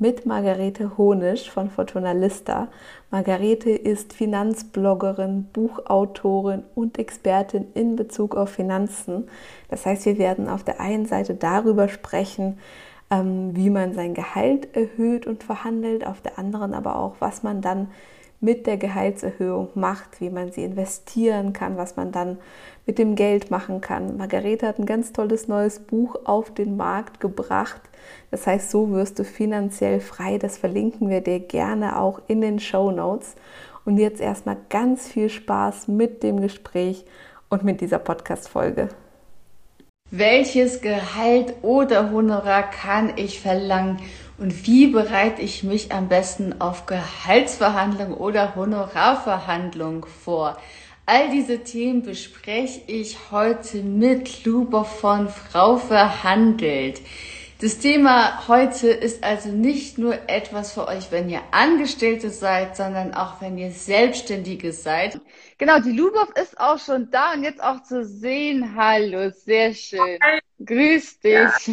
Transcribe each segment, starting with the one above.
mit Margarete Honisch von Fortuna Lista. Margarete ist Finanzbloggerin, Buchautorin und Expertin in Bezug auf Finanzen. Das heißt, wir werden auf der einen Seite darüber sprechen, ähm, wie man sein Gehalt erhöht und verhandelt, auf der anderen aber auch, was man dann mit der Gehaltserhöhung macht, wie man sie investieren kann, was man dann mit dem Geld machen kann. Margarete hat ein ganz tolles neues Buch auf den Markt gebracht. Das heißt, so wirst du finanziell frei. Das verlinken wir dir gerne auch in den Show Notes. Und jetzt erstmal ganz viel Spaß mit dem Gespräch und mit dieser Podcast-Folge. Welches Gehalt oder Honorar kann ich verlangen? Und wie bereite ich mich am besten auf Gehaltsverhandlungen oder Honorarverhandlungen vor? All diese Themen bespreche ich heute mit Luber von Frau Verhandelt. Das Thema heute ist also nicht nur etwas für euch, wenn ihr Angestellte seid, sondern auch wenn ihr Selbstständige seid. Genau, die Lubov ist auch schon da und jetzt auch zu sehen. Hallo, sehr schön. Hi. Grüß dich.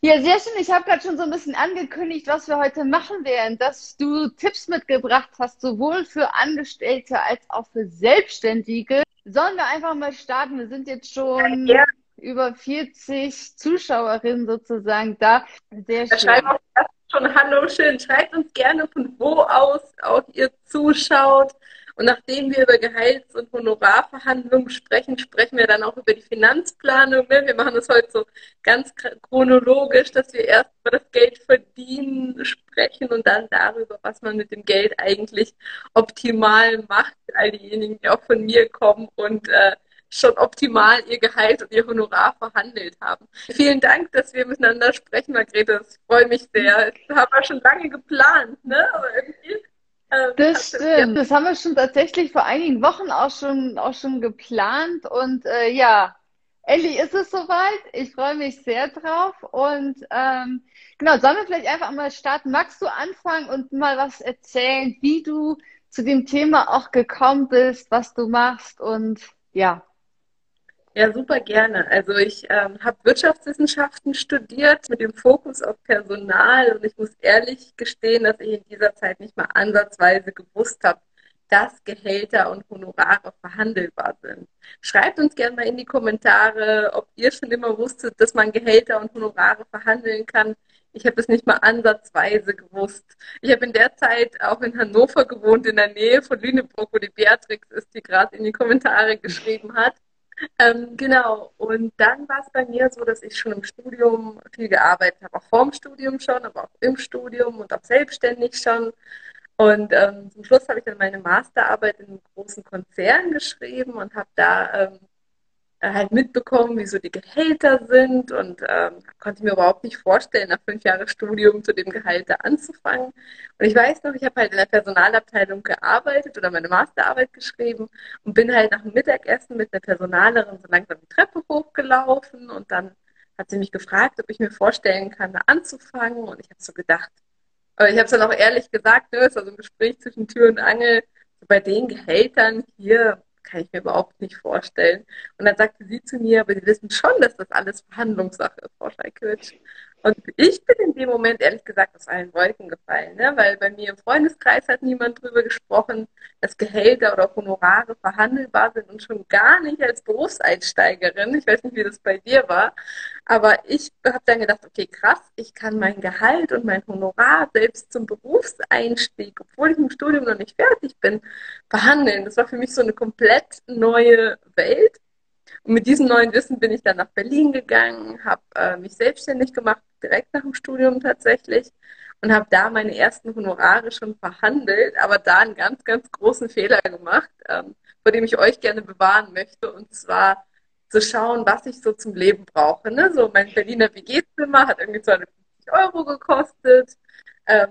Ja, ja sehr schön. Ich habe gerade schon so ein bisschen angekündigt, was wir heute machen werden, dass du Tipps mitgebracht hast, sowohl für Angestellte als auch für Selbstständige. Sollen wir einfach mal starten? Wir sind jetzt schon ja über 40 Zuschauerinnen sozusagen da. Sehr schön. Schreibt auch schon Hallo schön. Schreibt uns gerne, von wo aus auch ihr zuschaut. Und nachdem wir über Gehalts- und Honorarverhandlungen sprechen, sprechen wir dann auch über die Finanzplanung. Ne? Wir machen das heute so ganz chronologisch, dass wir erst über das Geld verdienen sprechen und dann darüber, was man mit dem Geld eigentlich optimal macht. All diejenigen, die auch von mir kommen und äh, schon optimal ihr Gehalt und ihr Honorar verhandelt haben. Vielen Dank, dass wir miteinander sprechen, Margrethe. Das freut mich sehr. Das haben wir schon lange geplant, ne? Aber irgendwie. Ähm, das stimmt. Das haben wir schon tatsächlich vor einigen Wochen auch schon, auch schon geplant. Und äh, ja, endlich ist es soweit. Ich freue mich sehr drauf. Und ähm, genau, sollen wir vielleicht einfach mal starten? Magst du anfangen und mal was erzählen, wie du zu dem Thema auch gekommen bist, was du machst und ja. Ja, super gerne. Also ich ähm, habe Wirtschaftswissenschaften studiert mit dem Fokus auf Personal und ich muss ehrlich gestehen, dass ich in dieser Zeit nicht mal ansatzweise gewusst habe, dass Gehälter und Honorare verhandelbar sind. Schreibt uns gerne mal in die Kommentare, ob ihr schon immer wusstet, dass man Gehälter und Honorare verhandeln kann. Ich habe es nicht mal ansatzweise gewusst. Ich habe in der Zeit auch in Hannover gewohnt, in der Nähe von Lüneburg, wo die Beatrix ist, die gerade in die Kommentare geschrieben hat. Ähm, genau, und dann war es bei mir so, dass ich schon im Studium viel gearbeitet habe, auch vorm Studium schon, aber auch im Studium und auch selbstständig schon. Und ähm, zum Schluss habe ich dann meine Masterarbeit in einem großen Konzern geschrieben und habe da ähm, äh, halt mitbekommen, wie so die Gehälter sind und ähm, konnte mir überhaupt nicht vorstellen, nach fünf Jahren Studium zu dem Gehalt da anzufangen. Und ich weiß noch, ich habe halt in der Personalabteilung gearbeitet oder meine Masterarbeit geschrieben und bin halt nach dem Mittagessen mit der Personalerin so langsam die Treppe hochgelaufen und dann hat sie mich gefragt, ob ich mir vorstellen kann, da anzufangen und ich habe so gedacht, aber ich habe es dann auch ehrlich gesagt, ne, es war so ein Gespräch zwischen Tür und Angel, so bei den Gehältern hier kann ich mir überhaupt nicht vorstellen. Und dann sagte sie zu mir, aber Sie wissen schon, dass das alles Verhandlungssache ist, Frau Scheikowitsch. Und ich bin in dem Moment ehrlich gesagt aus allen Wolken gefallen, ne? weil bei mir im Freundeskreis hat niemand drüber gesprochen, dass Gehälter oder Honorare verhandelbar sind und schon gar nicht als Berufseinsteigerin. Ich weiß nicht, wie das bei dir war, aber ich habe dann gedacht, okay, krass, ich kann mein Gehalt und mein Honorar selbst zum Berufseinstieg, obwohl ich im Studium noch nicht fertig bin, verhandeln. Das war für mich so eine komplett neue Welt. Und mit diesem neuen Wissen bin ich dann nach Berlin gegangen, habe äh, mich selbstständig gemacht, direkt nach dem Studium tatsächlich, und habe da meine ersten Honorare schon verhandelt, aber da einen ganz, ganz großen Fehler gemacht, ähm, vor dem ich euch gerne bewahren möchte, und zwar zu schauen, was ich so zum Leben brauche. Ne? So mein Berliner WG-Zimmer hat irgendwie 250 Euro gekostet. Ähm,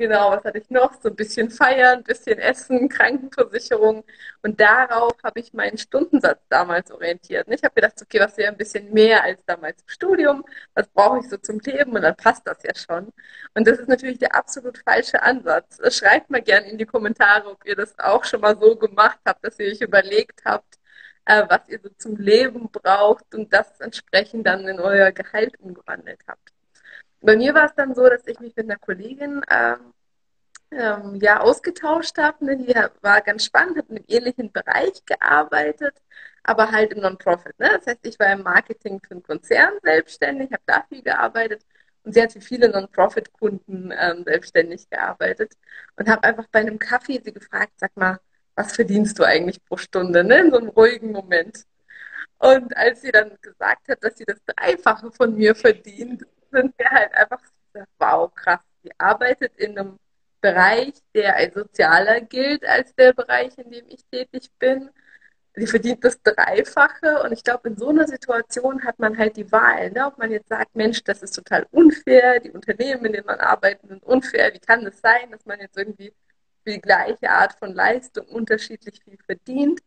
Genau, was hatte ich noch? So ein bisschen feiern, ein bisschen essen, Krankenversicherung. Und darauf habe ich meinen Stundensatz damals orientiert. Ich habe gedacht, okay, was wäre ein bisschen mehr als damals im Studium? Was brauche ich so zum Leben? Und dann passt das ja schon. Und das ist natürlich der absolut falsche Ansatz. Schreibt mal gerne in die Kommentare, ob ihr das auch schon mal so gemacht habt, dass ihr euch überlegt habt, äh, was ihr so zum Leben braucht und das entsprechend dann in euer Gehalt umgewandelt habt. Bei mir war es dann so, dass ich mich mit einer Kollegin ähm, ähm, ja ausgetauscht habe. Ne? Die war ganz spannend, hat in einem ähnlichen Bereich gearbeitet, aber halt im Non-Profit. Ne? Das heißt, ich war im Marketing für einen Konzern selbstständig, habe da viel gearbeitet und sie hat für viele Non-Profit-Kunden ähm, selbstständig gearbeitet und habe einfach bei einem Kaffee sie gefragt, sag mal, was verdienst du eigentlich pro Stunde, ne? in so einem ruhigen Moment. Und als sie dann gesagt hat, dass sie das Dreifache von mir verdient, sind wir halt einfach, wow, krass. Sie arbeitet in einem Bereich, der als sozialer gilt als der Bereich, in dem ich tätig bin. Sie verdient das Dreifache und ich glaube, in so einer Situation hat man halt die Wahl, ne? ob man jetzt sagt, Mensch, das ist total unfair, die Unternehmen, in denen man arbeitet, sind unfair. Wie kann das sein, dass man jetzt irgendwie für die gleiche Art von Leistung unterschiedlich viel verdient?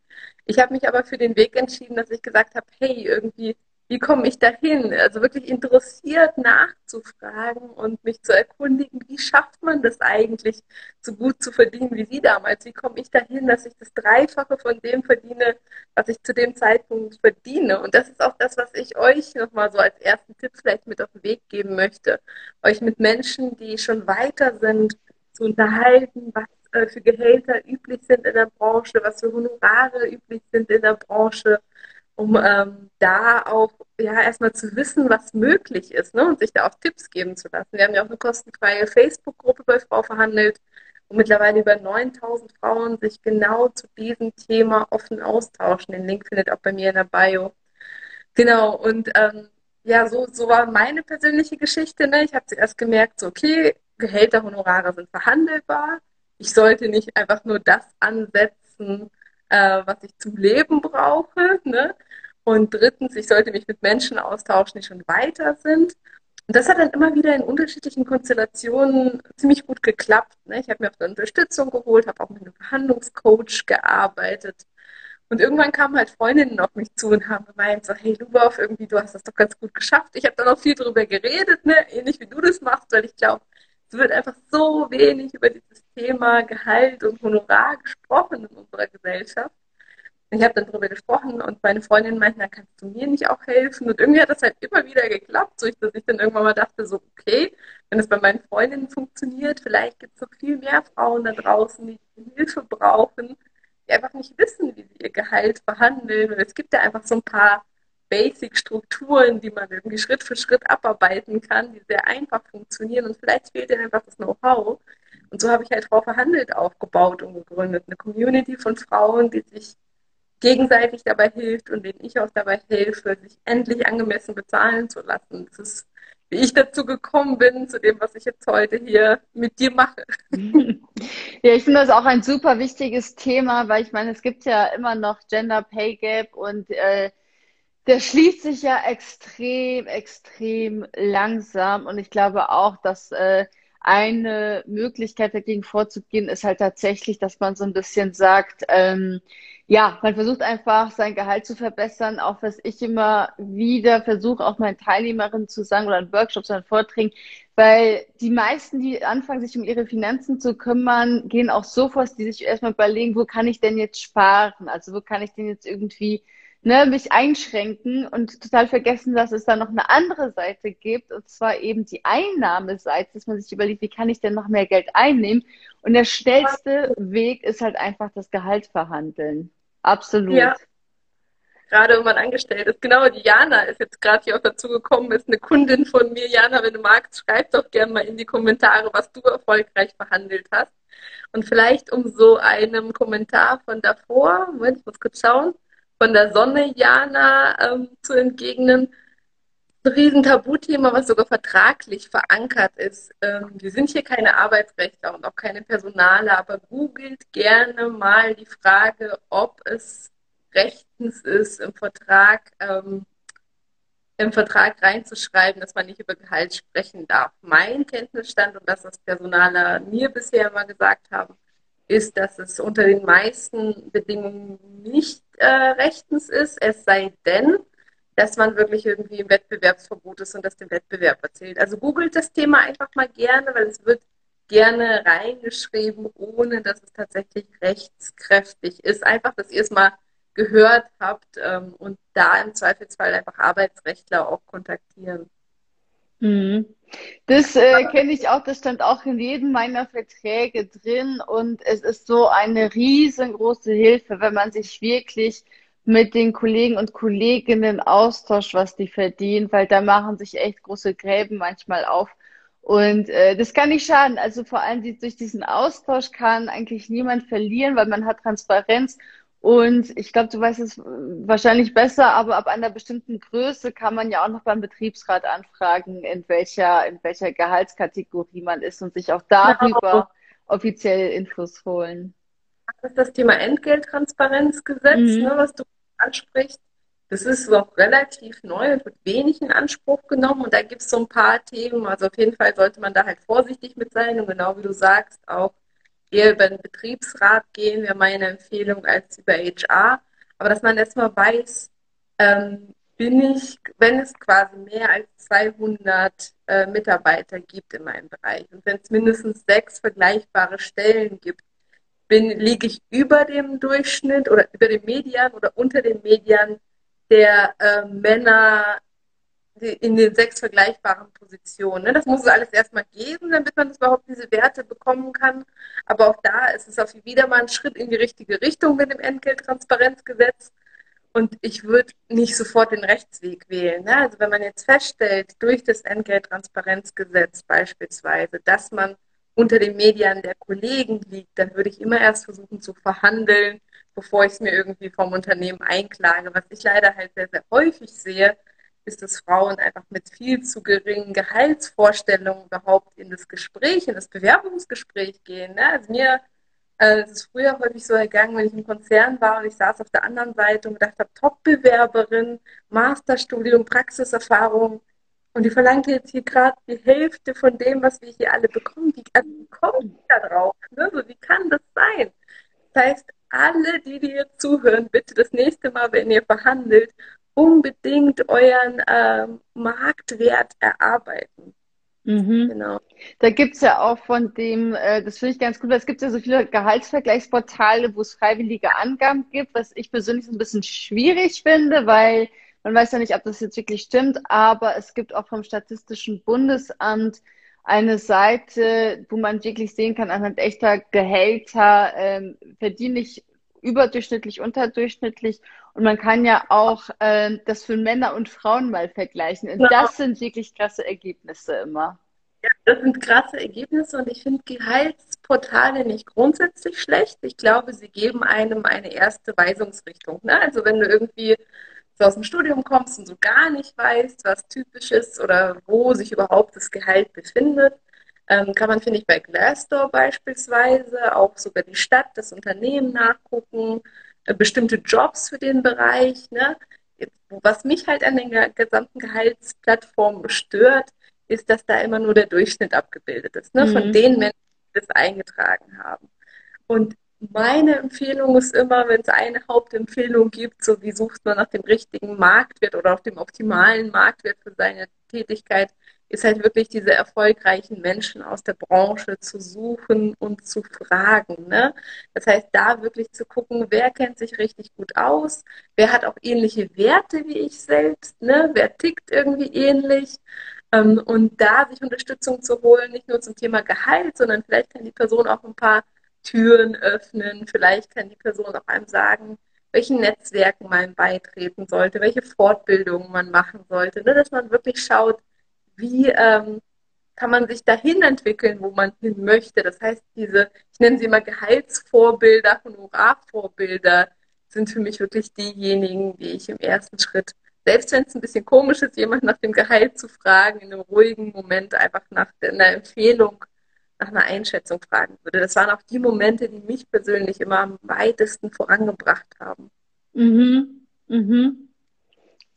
Ich habe mich aber für den Weg entschieden, dass ich gesagt habe, hey, irgendwie wie komme ich dahin? Also wirklich interessiert nachzufragen und mich zu erkundigen, wie schafft man das eigentlich, so gut zu verdienen wie Sie damals? Wie komme ich dahin, dass ich das Dreifache von dem verdiene, was ich zu dem Zeitpunkt verdiene? Und das ist auch das, was ich euch nochmal so als ersten Tipp vielleicht mit auf den Weg geben möchte. Euch mit Menschen, die schon weiter sind, zu unterhalten, was äh, für Gehälter üblich sind in der Branche, was für Honorare üblich sind in der Branche um ähm, da auch ja erstmal zu wissen, was möglich ist ne? und sich da auch Tipps geben zu lassen. Wir haben ja auch eine kostenfreie Facebook-Gruppe bei Frau verhandelt, wo mittlerweile über 9000 Frauen sich genau zu diesem Thema offen austauschen. Den Link findet auch bei mir in der Bio. Genau, und ähm, ja, so, so war meine persönliche Geschichte. Ne? Ich habe zuerst gemerkt, so, okay, Gehälter, Honorare sind verhandelbar. Ich sollte nicht einfach nur das ansetzen, äh, was ich zum Leben brauche. Ne? Und drittens, ich sollte mich mit Menschen austauschen, die schon weiter sind. Und das hat dann immer wieder in unterschiedlichen Konstellationen ziemlich gut geklappt. Ne? Ich habe mir auch eine Unterstützung geholt, habe auch mit einem Verhandlungscoach gearbeitet. Und irgendwann kamen halt Freundinnen auf mich zu und haben gemeint, so, hey Lubov, irgendwie, du hast das doch ganz gut geschafft. Ich habe dann auch viel darüber geredet, ne? ähnlich wie du das machst, weil ich glaube, es wird einfach so wenig über dieses Thema Gehalt und Honorar gesprochen in unserer Gesellschaft. Ich habe dann darüber gesprochen und meine Freundin meinte, na, kannst du mir nicht auch helfen? Und irgendwie hat das halt immer wieder geklappt, so dass ich dann irgendwann mal dachte, so, okay, wenn es bei meinen Freundinnen funktioniert, vielleicht gibt es noch viel mehr Frauen da draußen, die Hilfe brauchen, die einfach nicht wissen, wie sie ihr Gehalt behandeln. Und es gibt ja einfach so ein paar Basic-Strukturen, die man irgendwie Schritt für Schritt abarbeiten kann, die sehr einfach funktionieren. Und vielleicht fehlt ihnen einfach das Know-how. Und so habe ich halt Frau Verhandelt aufgebaut und gegründet. Eine Community von Frauen, die sich gegenseitig dabei hilft und denen ich auch dabei helfe, sich endlich angemessen bezahlen zu lassen. Das ist, wie ich dazu gekommen bin, zu dem, was ich jetzt heute hier mit dir mache. Ja, ich finde das auch ein super wichtiges Thema, weil ich meine, es gibt ja immer noch Gender Pay Gap und äh, der schließt sich ja extrem, extrem langsam. Und ich glaube auch, dass äh, eine Möglichkeit dagegen vorzugehen ist halt tatsächlich, dass man so ein bisschen sagt, ähm, ja, man versucht einfach sein Gehalt zu verbessern, auch was ich immer wieder versuche, auch meinen Teilnehmerinnen zu sagen oder in Workshops oder in Vorträgen, weil die meisten, die anfangen, sich um ihre Finanzen zu kümmern, gehen auch so vor, die sich erstmal überlegen, wo kann ich denn jetzt sparen? Also wo kann ich denn jetzt irgendwie ne, mich einschränken und total vergessen, dass es da noch eine andere Seite gibt, und zwar eben die Einnahmeseite, dass man sich überlegt, wie kann ich denn noch mehr Geld einnehmen? Und der schnellste Weg ist halt einfach das Gehalt verhandeln. Absolut. Ja. Gerade wenn man angestellt ist. Genau, die Jana ist jetzt gerade hier auch dazu gekommen, ist eine Kundin von mir. Jana, wenn du magst, schreib doch gerne mal in die Kommentare, was du erfolgreich verhandelt hast. Und vielleicht um so einem Kommentar von davor, Moment, ich muss kurz schauen, von der Sonne Jana ähm, zu entgegnen. Ein riesen Tabuthema, was sogar vertraglich verankert ist. Ähm, wir sind hier keine Arbeitsrechtler und auch keine Personale, aber googelt gerne mal die Frage, ob es rechtens ist, im Vertrag ähm, im Vertrag reinzuschreiben, dass man nicht über Gehalt sprechen darf. Mein Kenntnisstand und das, was Personaler mir bisher immer gesagt haben, ist, dass es unter den meisten Bedingungen nicht äh, rechtens ist, es sei denn, dass man wirklich irgendwie im Wettbewerbsverbot ist und das dem Wettbewerb erzählt. Also googelt das Thema einfach mal gerne, weil es wird gerne reingeschrieben, ohne dass es tatsächlich rechtskräftig ist. Einfach, dass ihr es mal gehört habt ähm, und da im Zweifelsfall einfach Arbeitsrechtler auch kontaktieren. Mhm. Das äh, kenne ich auch, das stand auch in jedem meiner Verträge drin und es ist so eine riesengroße Hilfe, wenn man sich wirklich mit den Kollegen und Kolleginnen austauscht, was die verdienen, weil da machen sich echt große Gräben manchmal auf. Und äh, das kann nicht schaden. Also vor allem die, durch diesen Austausch kann eigentlich niemand verlieren, weil man hat Transparenz und ich glaube, du weißt es wahrscheinlich besser, aber ab einer bestimmten Größe kann man ja auch noch beim Betriebsrat anfragen, in welcher, in welcher Gehaltskategorie man ist und sich auch darüber genau. offiziell Infos holen. Das ist das Thema Entgelttransparenzgesetz, mhm. ne, was du ansprichst. Das ist noch relativ neu und wird wenig in Anspruch genommen. Und da gibt es so ein paar Themen. Also auf jeden Fall sollte man da halt vorsichtig mit sein. Und genau wie du sagst, auch eher über den Betriebsrat gehen, wäre meine Empfehlung als über HR. Aber dass man erstmal weiß, ähm, bin ich, wenn es quasi mehr als 200 äh, Mitarbeiter gibt in meinem Bereich und wenn es mindestens sechs vergleichbare Stellen gibt, bin, liege ich über dem Durchschnitt oder über dem Median oder unter dem Median der äh, Männer in den sechs vergleichbaren Positionen. Ne? Das muss es alles erstmal geben, damit man überhaupt diese Werte bekommen kann. Aber auch da ist es auf wieder mal ein Schritt in die richtige Richtung mit dem Entgelttransparenzgesetz. Und ich würde nicht sofort den Rechtsweg wählen. Ne? Also wenn man jetzt feststellt, durch das Entgelttransparenzgesetz beispielsweise, dass man unter den Medien der Kollegen liegt, dann würde ich immer erst versuchen zu verhandeln, bevor ich es mir irgendwie vom Unternehmen einklage. Was ich leider halt sehr, sehr häufig sehe, ist, dass Frauen einfach mit viel zu geringen Gehaltsvorstellungen überhaupt in das Gespräch, in das Bewerbungsgespräch gehen. Ne? Also mir äh, es ist früher häufig so ergangen, wenn ich im Konzern war und ich saß auf der anderen Seite und gedacht habe, Top-Bewerberin, Masterstudium, Praxiserfahrung und die verlangte jetzt hier gerade die Hälfte von dem, was wir hier alle bekommen. Wie, also, wie die da drauf? Ne? So, wie kann das sein? Das heißt, alle, die dir zuhören, bitte das nächste Mal, wenn ihr verhandelt, unbedingt euren äh, Marktwert erarbeiten. Mhm. Genau. Da gibt's ja auch von dem, äh, das finde ich ganz gut, weil es gibt ja so viele Gehaltsvergleichsportale, wo es freiwillige Angaben gibt, was ich persönlich so ein bisschen schwierig finde, weil man weiß ja nicht, ob das jetzt wirklich stimmt, aber es gibt auch vom Statistischen Bundesamt eine Seite, wo man wirklich sehen kann, anhand echter Gehälter ähm, verdiene ich überdurchschnittlich, unterdurchschnittlich. Und man kann ja auch äh, das für Männer und Frauen mal vergleichen. Und genau. das sind wirklich krasse Ergebnisse immer. Ja, das sind krasse Ergebnisse und ich finde Gehaltsportale nicht grundsätzlich schlecht. Ich glaube, sie geben einem eine erste Weisungsrichtung. Ne? Also wenn du irgendwie so aus dem Studium kommst und so gar nicht weißt, was typisch ist oder wo sich überhaupt das Gehalt befindet, ähm, kann man, finde ich, bei Glassdoor beispielsweise auch sogar die Stadt, das Unternehmen nachgucken, bestimmte Jobs für den Bereich. Ne? Was mich halt an den gesamten Gehaltsplattformen stört, ist, dass da immer nur der Durchschnitt abgebildet ist, ne? Mhm. von den Menschen, die das eingetragen haben. Und meine Empfehlung ist immer, wenn es eine Hauptempfehlung gibt, so wie sucht man nach dem richtigen Marktwert oder auf dem optimalen Marktwert für seine Tätigkeit, ist halt wirklich diese erfolgreichen Menschen aus der Branche zu suchen und zu fragen. Ne? Das heißt, da wirklich zu gucken, wer kennt sich richtig gut aus, wer hat auch ähnliche Werte wie ich selbst, ne? wer tickt irgendwie ähnlich. Ähm, und da sich Unterstützung zu holen, nicht nur zum Thema Gehalt, sondern vielleicht kann die Person auch ein paar Türen öffnen, vielleicht kann die Person auch einem sagen, welchen Netzwerken man beitreten sollte, welche Fortbildungen man machen sollte, ne? dass man wirklich schaut, wie ähm, kann man sich dahin entwickeln, wo man hin möchte. Das heißt, diese, ich nenne sie immer Gehaltsvorbilder, Honorarvorbilder, sind für mich wirklich diejenigen, die ich im ersten Schritt, selbst wenn es ein bisschen komisch ist, jemand nach dem Gehalt zu fragen, in einem ruhigen Moment einfach nach einer Empfehlung, nach einer Einschätzung fragen würde. Das waren auch die Momente, die mich persönlich immer am weitesten vorangebracht haben. Mhm. Mhm.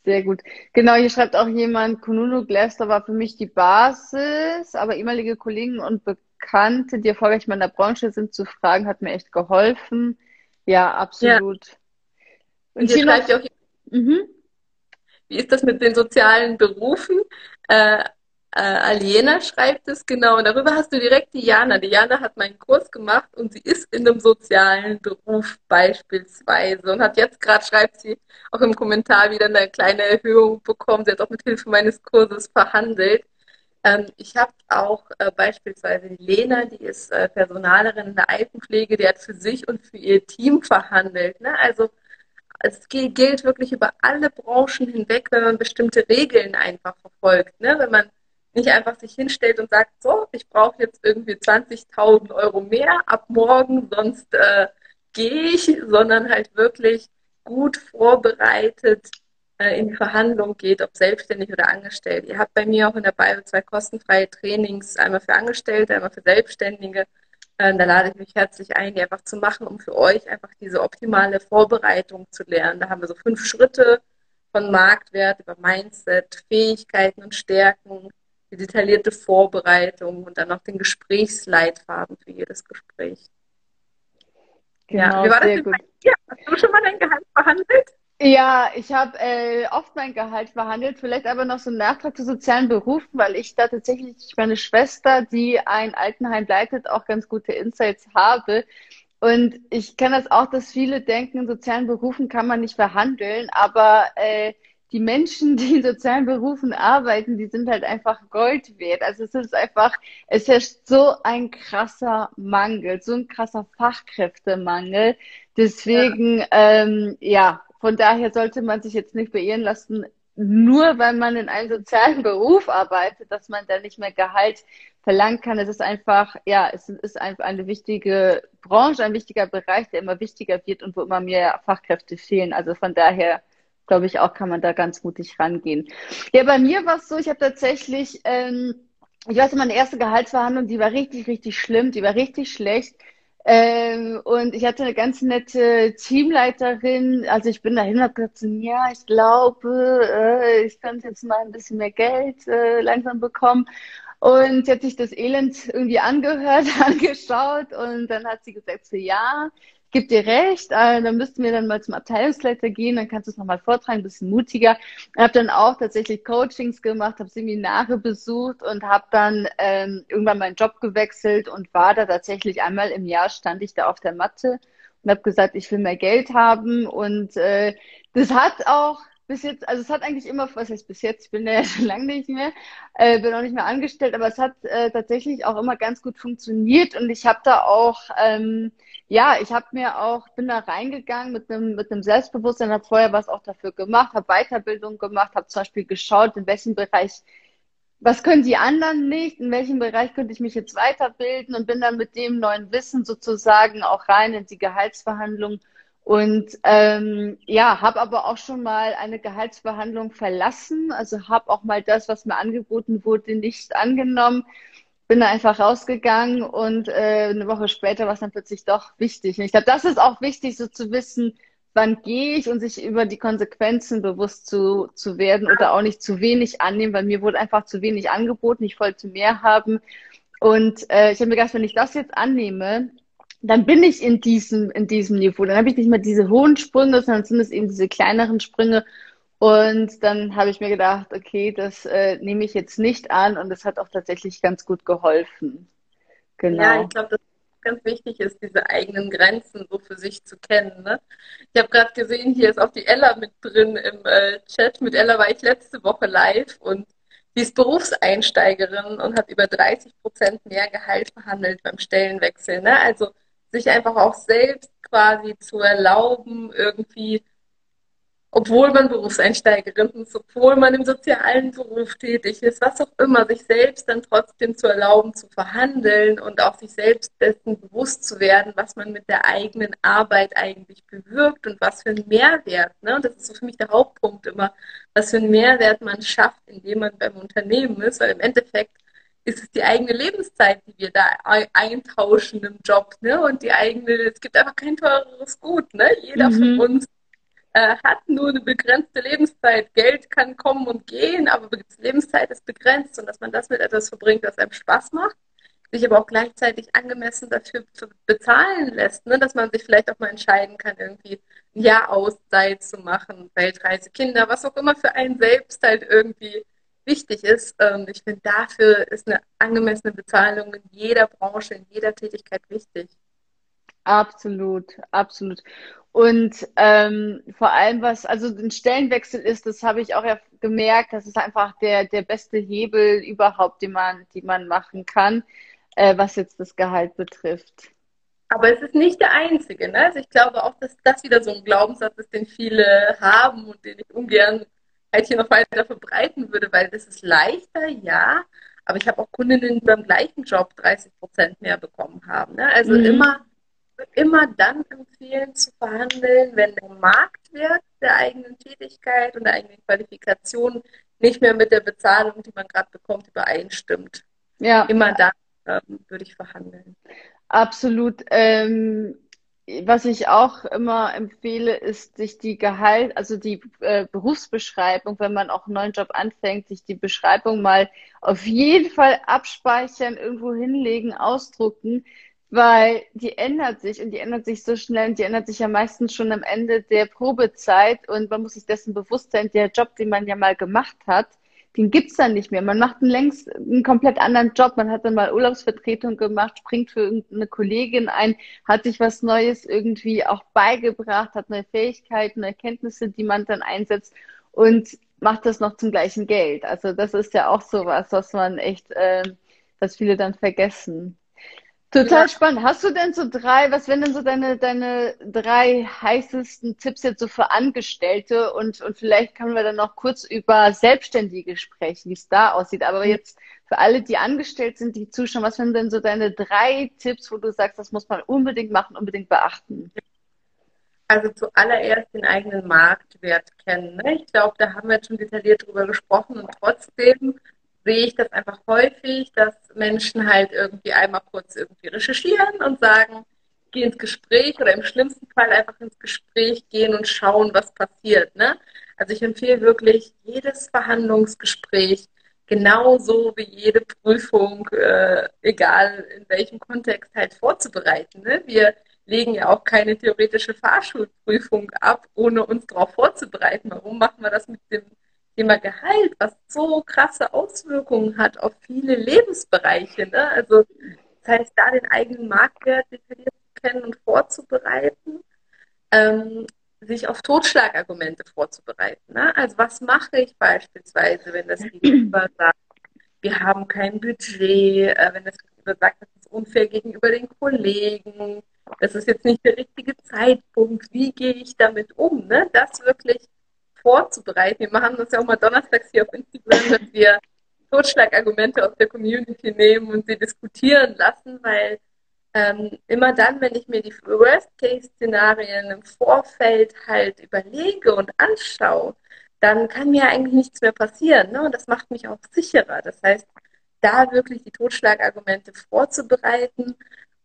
Sehr gut. Genau, hier schreibt auch jemand, Kununu Glaster war für mich die Basis, aber ehemalige Kollegen und Bekannte, die erfolgreich in meiner Branche sind, zu fragen, hat mir echt geholfen. Ja, absolut. Ja. Und hier, hier schreibt noch, auch, mhm. wie ist das mit den sozialen Berufen? Äh, äh, Aliena schreibt es genau. Und darüber hast du direkt. Die Jana hat meinen Kurs gemacht und sie ist in einem sozialen Beruf beispielsweise und hat jetzt gerade, schreibt sie auch im Kommentar wieder eine kleine Erhöhung bekommen. Sie hat auch mit Hilfe meines Kurses verhandelt. Ähm, ich habe auch äh, beispielsweise Lena, die ist äh, Personalerin in der Altenpflege, die hat für sich und für ihr Team verhandelt. Ne? Also es gilt wirklich über alle Branchen hinweg, wenn man bestimmte Regeln einfach verfolgt. Ne? Wenn man nicht einfach sich hinstellt und sagt, so, ich brauche jetzt irgendwie 20.000 Euro mehr ab morgen, sonst äh, gehe ich, sondern halt wirklich gut vorbereitet äh, in die Verhandlung geht, ob selbstständig oder angestellt. Ihr habt bei mir auch in der Bio zwei kostenfreie Trainings, einmal für Angestellte, einmal für Selbstständige. Äh, da lade ich mich herzlich ein, die einfach zu machen, um für euch einfach diese optimale Vorbereitung zu lernen. Da haben wir so fünf Schritte von Marktwert über Mindset, Fähigkeiten und Stärken, die detaillierte Vorbereitung und dann noch den Gesprächsleitfaden für jedes Gespräch. Genau, ja, wie war das denn bei dir? Hast du schon mal dein Gehalt verhandelt? Ja, ich habe äh, oft mein Gehalt verhandelt, vielleicht aber noch so einen Nachtrag zu sozialen Berufen, weil ich da tatsächlich meine Schwester, die ein Altenheim leitet, auch ganz gute Insights habe. Und ich kenne das auch, dass viele denken, in sozialen Berufen kann man nicht verhandeln, aber äh, die Menschen, die in sozialen Berufen arbeiten, die sind halt einfach Gold wert. Also es ist einfach, es herrscht so ein krasser Mangel, so ein krasser Fachkräftemangel. Deswegen, ja, ähm, ja von daher sollte man sich jetzt nicht beirren lassen, nur weil man in einem sozialen Beruf arbeitet, dass man da nicht mehr Gehalt verlangen kann. Es ist einfach, ja, es ist einfach eine wichtige Branche, ein wichtiger Bereich, der immer wichtiger wird und wo immer mehr Fachkräfte fehlen. Also von daher glaube ich auch, kann man da ganz mutig rangehen. Ja, bei mir war es so, ich habe tatsächlich, ähm, ich weiß, meine erste Gehaltsverhandlung, die war richtig, richtig schlimm, die war richtig schlecht. Ähm, und ich hatte eine ganz nette Teamleiterin. Also ich bin dahin und gesagt, ja, ich glaube, äh, ich könnte jetzt mal ein bisschen mehr Geld äh, langsam bekommen. Und sie hat sich das Elend irgendwie angehört, angeschaut und dann hat sie gesagt, so, ja, gebe dir recht, äh, dann müssten wir dann mal zum Abteilungsleiter gehen, dann kannst du es nochmal vortragen, ein bisschen mutiger. Habe dann auch tatsächlich Coachings gemacht, habe Seminare besucht und habe dann ähm, irgendwann meinen Job gewechselt und war da tatsächlich einmal im Jahr stand ich da auf der Matte und habe gesagt, ich will mehr Geld haben und äh, das hat auch bis jetzt, also es hat eigentlich immer, was heißt bis jetzt, ich bin ja schon lange nicht mehr, äh, bin auch nicht mehr angestellt, aber es hat äh, tatsächlich auch immer ganz gut funktioniert und ich habe da auch, ähm, ja, ich habe mir auch, bin da reingegangen mit einem mit einem Selbstbewusstsein, habe vorher was auch dafür gemacht, habe Weiterbildung gemacht, habe zum Beispiel geschaut, in welchem Bereich was können die anderen nicht, in welchem Bereich könnte ich mich jetzt weiterbilden und bin dann mit dem neuen Wissen sozusagen auch rein in die Gehaltsverhandlungen und ähm, ja, habe aber auch schon mal eine Gehaltsverhandlung verlassen. Also habe auch mal das, was mir angeboten wurde, nicht angenommen. Bin da einfach rausgegangen und äh, eine Woche später war es dann plötzlich doch wichtig. Und ich glaube, das ist auch wichtig, so zu wissen, wann gehe ich und sich über die Konsequenzen bewusst zu, zu werden oder auch nicht zu wenig annehmen, weil mir wurde einfach zu wenig angeboten, ich wollte mehr haben. Und äh, ich habe mir gedacht, wenn ich das jetzt annehme, dann bin ich in diesem, in diesem Niveau. Dann habe ich nicht mehr diese hohen Sprünge, sondern sind es eben diese kleineren Sprünge. Und dann habe ich mir gedacht, okay, das äh, nehme ich jetzt nicht an und das hat auch tatsächlich ganz gut geholfen. Genau. Ja, ich glaube, dass ganz wichtig ist, diese eigenen Grenzen so für sich zu kennen. Ne? Ich habe gerade gesehen, hier ist auch die Ella mit drin im äh, Chat. Mit Ella war ich letzte Woche live und die ist Berufseinsteigerin und hat über 30 Prozent mehr Gehalt verhandelt beim Stellenwechsel. Ne? Also sich einfach auch selbst quasi zu erlauben, irgendwie, obwohl man Berufseinsteigerin ist, obwohl man im sozialen Beruf tätig ist, was auch immer, sich selbst dann trotzdem zu erlauben, zu verhandeln und auch sich selbst dessen bewusst zu werden, was man mit der eigenen Arbeit eigentlich bewirkt und was für einen Mehrwert. Ne? Das ist so für mich der Hauptpunkt immer, was für einen Mehrwert man schafft, indem man beim Unternehmen ist, weil im Endeffekt ist es die eigene Lebenszeit, die wir da eintauschen im Job, ne? Und die eigene, es gibt einfach kein teureres Gut, ne? Jeder mhm. von uns äh, hat nur eine begrenzte Lebenszeit. Geld kann kommen und gehen, aber Lebenszeit ist begrenzt und dass man das mit etwas verbringt, das einem Spaß macht, sich aber auch gleichzeitig angemessen dafür bezahlen lässt, ne? dass man sich vielleicht auch mal entscheiden kann, irgendwie ein Jahr Auszeit zu machen, Weltreise, Kinder, was auch immer für einen selbst halt irgendwie wichtig ist. Ähm, ich finde, dafür ist eine angemessene Bezahlung in jeder Branche, in jeder Tätigkeit wichtig. Absolut, absolut. Und ähm, vor allem, was also ein Stellenwechsel ist, das habe ich auch ja gemerkt, das ist einfach der, der beste Hebel überhaupt, den man, die man machen kann, äh, was jetzt das Gehalt betrifft. Aber es ist nicht der einzige. Ne? Also ich glaube auch, dass das wieder so ein Glaubenssatz ist, den viele haben und den ich ungern halt hier noch weiter verbreiten würde, weil das ist leichter, ja. Aber ich habe auch Kundinnen, die beim gleichen Job 30 Prozent mehr bekommen haben. Ne? Also mhm. immer, immer dann empfehlen zu verhandeln, wenn der Marktwert der eigenen Tätigkeit und der eigenen Qualifikation nicht mehr mit der Bezahlung, die man gerade bekommt, übereinstimmt. Ja. Immer dann ähm, würde ich verhandeln. Absolut. Ähm, was ich auch immer empfehle, ist, sich die Gehalt, also die äh, Berufsbeschreibung, wenn man auch einen neuen Job anfängt, sich die Beschreibung mal auf jeden Fall abspeichern, irgendwo hinlegen, ausdrucken, weil die ändert sich und die ändert sich so schnell und die ändert sich ja meistens schon am Ende der Probezeit und man muss sich dessen bewusst sein, der Job, den man ja mal gemacht hat, den gibt's dann nicht mehr. Man macht einen längst einen komplett anderen Job. Man hat dann mal Urlaubsvertretung gemacht, springt für irgendeine Kollegin ein, hat sich was Neues irgendwie auch beigebracht, hat neue Fähigkeiten, Erkenntnisse, die man dann einsetzt und macht das noch zum gleichen Geld. Also das ist ja auch so was, was man echt, äh, was viele dann vergessen. Total ja. spannend. Hast du denn so drei, was wären denn so deine, deine drei heißesten Tipps jetzt so für Angestellte? Und, und vielleicht können wir dann noch kurz über Selbstständige sprechen, wie es da aussieht. Aber jetzt für alle, die angestellt sind, die zuschauen, was wären denn so deine drei Tipps, wo du sagst, das muss man unbedingt machen, unbedingt beachten? Also zuallererst den eigenen Marktwert kennen. Ne? Ich glaube, da haben wir jetzt schon detailliert drüber gesprochen und trotzdem sehe ich das einfach häufig, dass Menschen halt irgendwie einmal kurz irgendwie recherchieren und sagen, geh ins Gespräch oder im schlimmsten Fall einfach ins Gespräch gehen und schauen, was passiert. Ne? Also ich empfehle wirklich jedes Verhandlungsgespräch genauso wie jede Prüfung, äh, egal in welchem Kontext, halt vorzubereiten. Ne? Wir legen ja auch keine theoretische Fahrschulprüfung ab, ohne uns darauf vorzubereiten. Warum machen wir das mit dem Thema Gehalt, was so krasse Auswirkungen hat auf viele Lebensbereiche. Ne? Also das heißt, da den eigenen Marktwert detailliert zu kennen und vorzubereiten, ähm, sich auf Totschlagargumente vorzubereiten. Ne? Also was mache ich beispielsweise, wenn das Gegenüber sagt, wir haben kein Budget, äh, wenn das Gegenüber sagt, das ist unfair gegenüber den Kollegen, das ist jetzt nicht der richtige Zeitpunkt, wie gehe ich damit um? Ne? Das wirklich vorzubereiten. Wir machen das ja auch mal donnerstags hier auf Instagram, dass wir Totschlagargumente aus der Community nehmen und sie diskutieren lassen, weil ähm, immer dann, wenn ich mir die Worst-Case-Szenarien im Vorfeld halt überlege und anschaue, dann kann mir eigentlich nichts mehr passieren. Ne? Und das macht mich auch sicherer. Das heißt, da wirklich die Totschlagargumente vorzubereiten.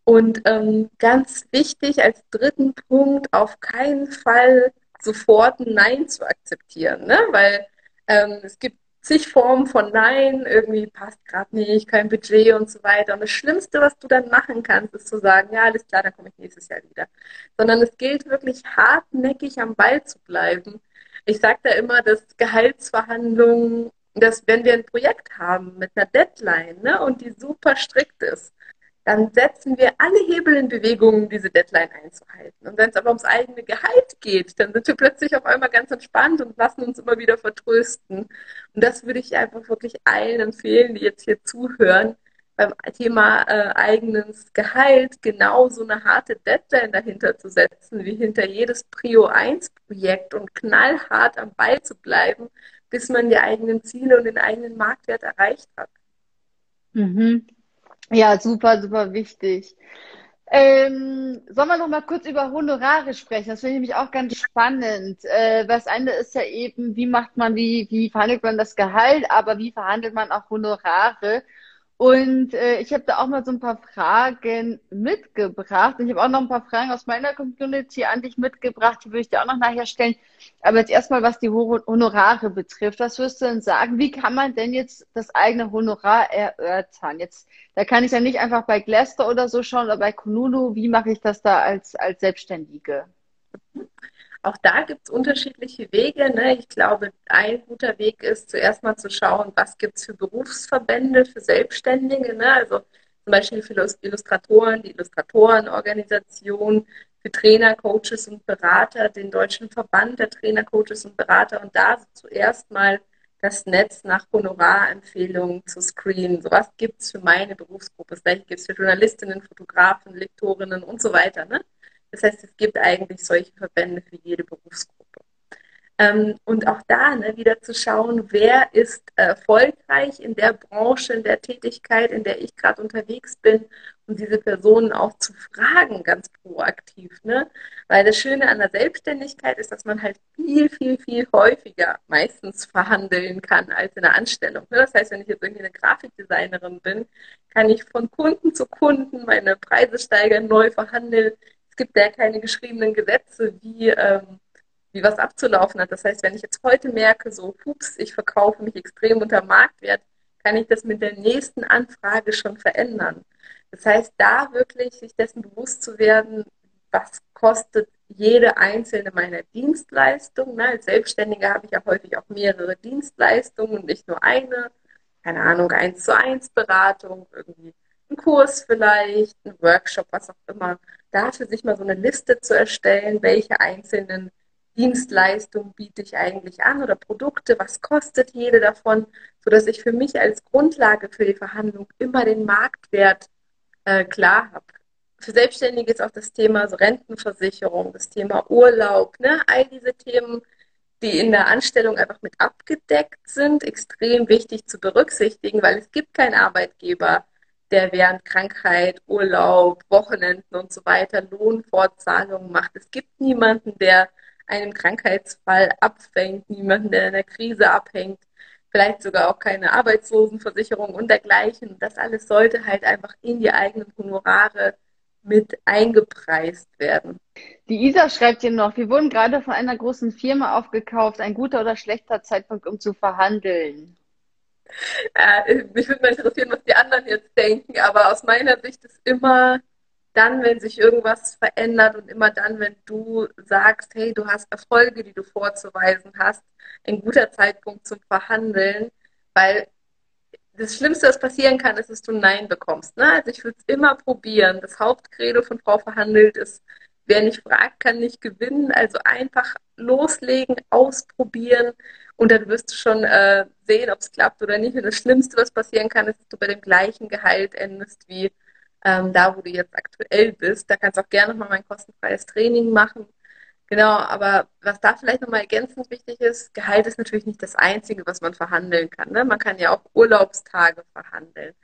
Und ähm, ganz wichtig als dritten Punkt, auf keinen Fall sofort ein Nein zu akzeptieren, ne? weil ähm, es gibt zig Formen von Nein, irgendwie passt gerade nicht, kein Budget und so weiter. Und das Schlimmste, was du dann machen kannst, ist zu sagen, ja, alles klar, dann komme ich nächstes Jahr wieder. Sondern es gilt wirklich hartnäckig am Ball zu bleiben. Ich sage da immer, dass Gehaltsverhandlungen, dass wenn wir ein Projekt haben mit einer Deadline ne, und die super strikt ist, dann setzen wir alle Hebel in Bewegung, um diese Deadline einzuhalten. Und wenn es aber ums eigene Gehalt geht, dann sind wir plötzlich auf einmal ganz entspannt und lassen uns immer wieder vertrösten. Und das würde ich einfach wirklich allen empfehlen, die jetzt hier zuhören, beim Thema äh, eigenes Gehalt genau so eine harte Deadline dahinter zu setzen, wie hinter jedes Prio 1 Projekt und knallhart am Ball zu bleiben, bis man die eigenen Ziele und den eigenen Marktwert erreicht hat. Mhm. Ja, super, super wichtig. Ähm, sollen wir noch mal kurz über Honorare sprechen? Das finde ich nämlich auch ganz spannend. Äh, das eine ist ja eben, wie macht man, wie, wie verhandelt man das Gehalt, aber wie verhandelt man auch Honorare? Und äh, ich habe da auch mal so ein paar Fragen mitgebracht. Und ich habe auch noch ein paar Fragen aus meiner Community an dich mitgebracht, die würde ich dir auch noch nachher stellen. Aber jetzt erstmal, was die Honorare betrifft. Was wirst du denn sagen? Wie kann man denn jetzt das eigene Honorar erörtern? Jetzt, da kann ich ja nicht einfach bei Glaster oder so schauen oder bei Kununu. Wie mache ich das da als, als Selbstständige? Auch da gibt es unterschiedliche Wege. Ne? Ich glaube, ein guter Weg ist zuerst mal zu schauen, was gibt es für Berufsverbände für Selbstständige. Ne? Also zum Beispiel für Illustratoren, die Illustratorenorganisation, für Trainer, Coaches und Berater, den Deutschen Verband der Trainer, Coaches und Berater. Und da zuerst mal das Netz nach Honorarempfehlungen zu screenen. So was gibt es für meine Berufsgruppe. Das gleiche gibt es für Journalistinnen, Fotografen, Lektorinnen und so weiter. Ne? Das heißt, es gibt eigentlich solche Verbände für jede Berufsgruppe. Ähm, und auch da ne, wieder zu schauen, wer ist erfolgreich in der Branche, in der Tätigkeit, in der ich gerade unterwegs bin und diese Personen auch zu fragen, ganz proaktiv. Ne? Weil das Schöne an der Selbstständigkeit ist, dass man halt viel, viel, viel häufiger meistens verhandeln kann als in der Anstellung. Ne? Das heißt, wenn ich jetzt irgendwie eine Grafikdesignerin bin, kann ich von Kunden zu Kunden meine Preise steigern, neu verhandeln gibt ja keine geschriebenen Gesetze, wie, ähm, wie was abzulaufen hat. Das heißt, wenn ich jetzt heute merke, so, hups, ich verkaufe mich extrem unter Marktwert, kann ich das mit der nächsten Anfrage schon verändern. Das heißt, da wirklich sich dessen bewusst zu werden, was kostet jede einzelne meiner Dienstleistungen. Ne? Als Selbstständiger habe ich ja häufig auch mehrere Dienstleistungen und nicht nur eine. Keine Ahnung, eins zu eins Beratung, irgendwie ein Kurs vielleicht, ein Workshop, was auch immer dafür sich mal so eine Liste zu erstellen, welche einzelnen Dienstleistungen biete ich eigentlich an oder Produkte, was kostet jede davon, sodass ich für mich als Grundlage für die Verhandlung immer den Marktwert äh, klar habe. Für Selbstständige ist auch das Thema so Rentenversicherung, das Thema Urlaub, ne? all diese Themen, die in der Anstellung einfach mit abgedeckt sind, extrem wichtig zu berücksichtigen, weil es gibt keinen Arbeitgeber, der während Krankheit, Urlaub, Wochenenden und so weiter Lohnfortzahlungen macht. Es gibt niemanden, der einen Krankheitsfall abfängt, niemanden, der in der Krise abhängt, vielleicht sogar auch keine Arbeitslosenversicherung und dergleichen. Das alles sollte halt einfach in die eigenen Honorare mit eingepreist werden. Die Isa schreibt hier noch, wir wurden gerade von einer großen Firma aufgekauft, ein guter oder schlechter Zeitpunkt, um zu verhandeln. Äh, mich würde mal interessieren, was die anderen jetzt denken, aber aus meiner Sicht ist immer dann, wenn sich irgendwas verändert und immer dann, wenn du sagst, hey, du hast Erfolge, die du vorzuweisen hast, ein guter Zeitpunkt zum Verhandeln, weil das Schlimmste, was passieren kann, ist, dass du Nein bekommst. Ne? Also ich würde es immer probieren. Das Hauptcredo von Frau Verhandelt ist, wer nicht fragt, kann nicht gewinnen. Also einfach loslegen, ausprobieren und dann wirst du schon äh, sehen, ob es klappt oder nicht. Und das Schlimmste, was passieren kann, ist, dass du bei dem gleichen Gehalt endest wie ähm, da, wo du jetzt aktuell bist. Da kannst du auch gerne nochmal mein kostenfreies Training machen. Genau, aber was da vielleicht nochmal ergänzend wichtig ist, Gehalt ist natürlich nicht das Einzige, was man verhandeln kann. Ne? Man kann ja auch Urlaubstage verhandeln,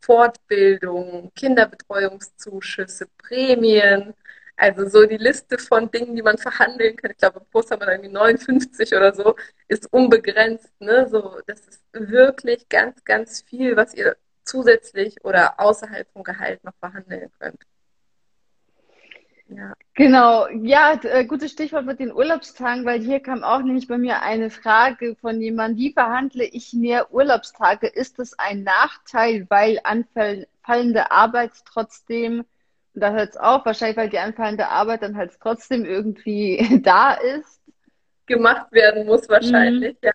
Fortbildung, Kinderbetreuungszuschüsse, Prämien, also so die Liste von Dingen, die man verhandeln kann, ich glaube, im Post haben wir irgendwie 59 oder so, ist unbegrenzt. Ne? So, das ist wirklich ganz, ganz viel, was ihr zusätzlich oder außerhalb vom Gehalt noch verhandeln könnt. Ja. Genau, ja, äh, gutes Stichwort mit den Urlaubstagen, weil hier kam auch nämlich bei mir eine Frage von jemandem, wie verhandle ich mehr Urlaubstage? Ist es ein Nachteil, weil anfallende Arbeit trotzdem da hört es auf, wahrscheinlich, weil die anfallende Arbeit dann halt trotzdem irgendwie da ist. Gemacht werden muss wahrscheinlich, mhm. ja.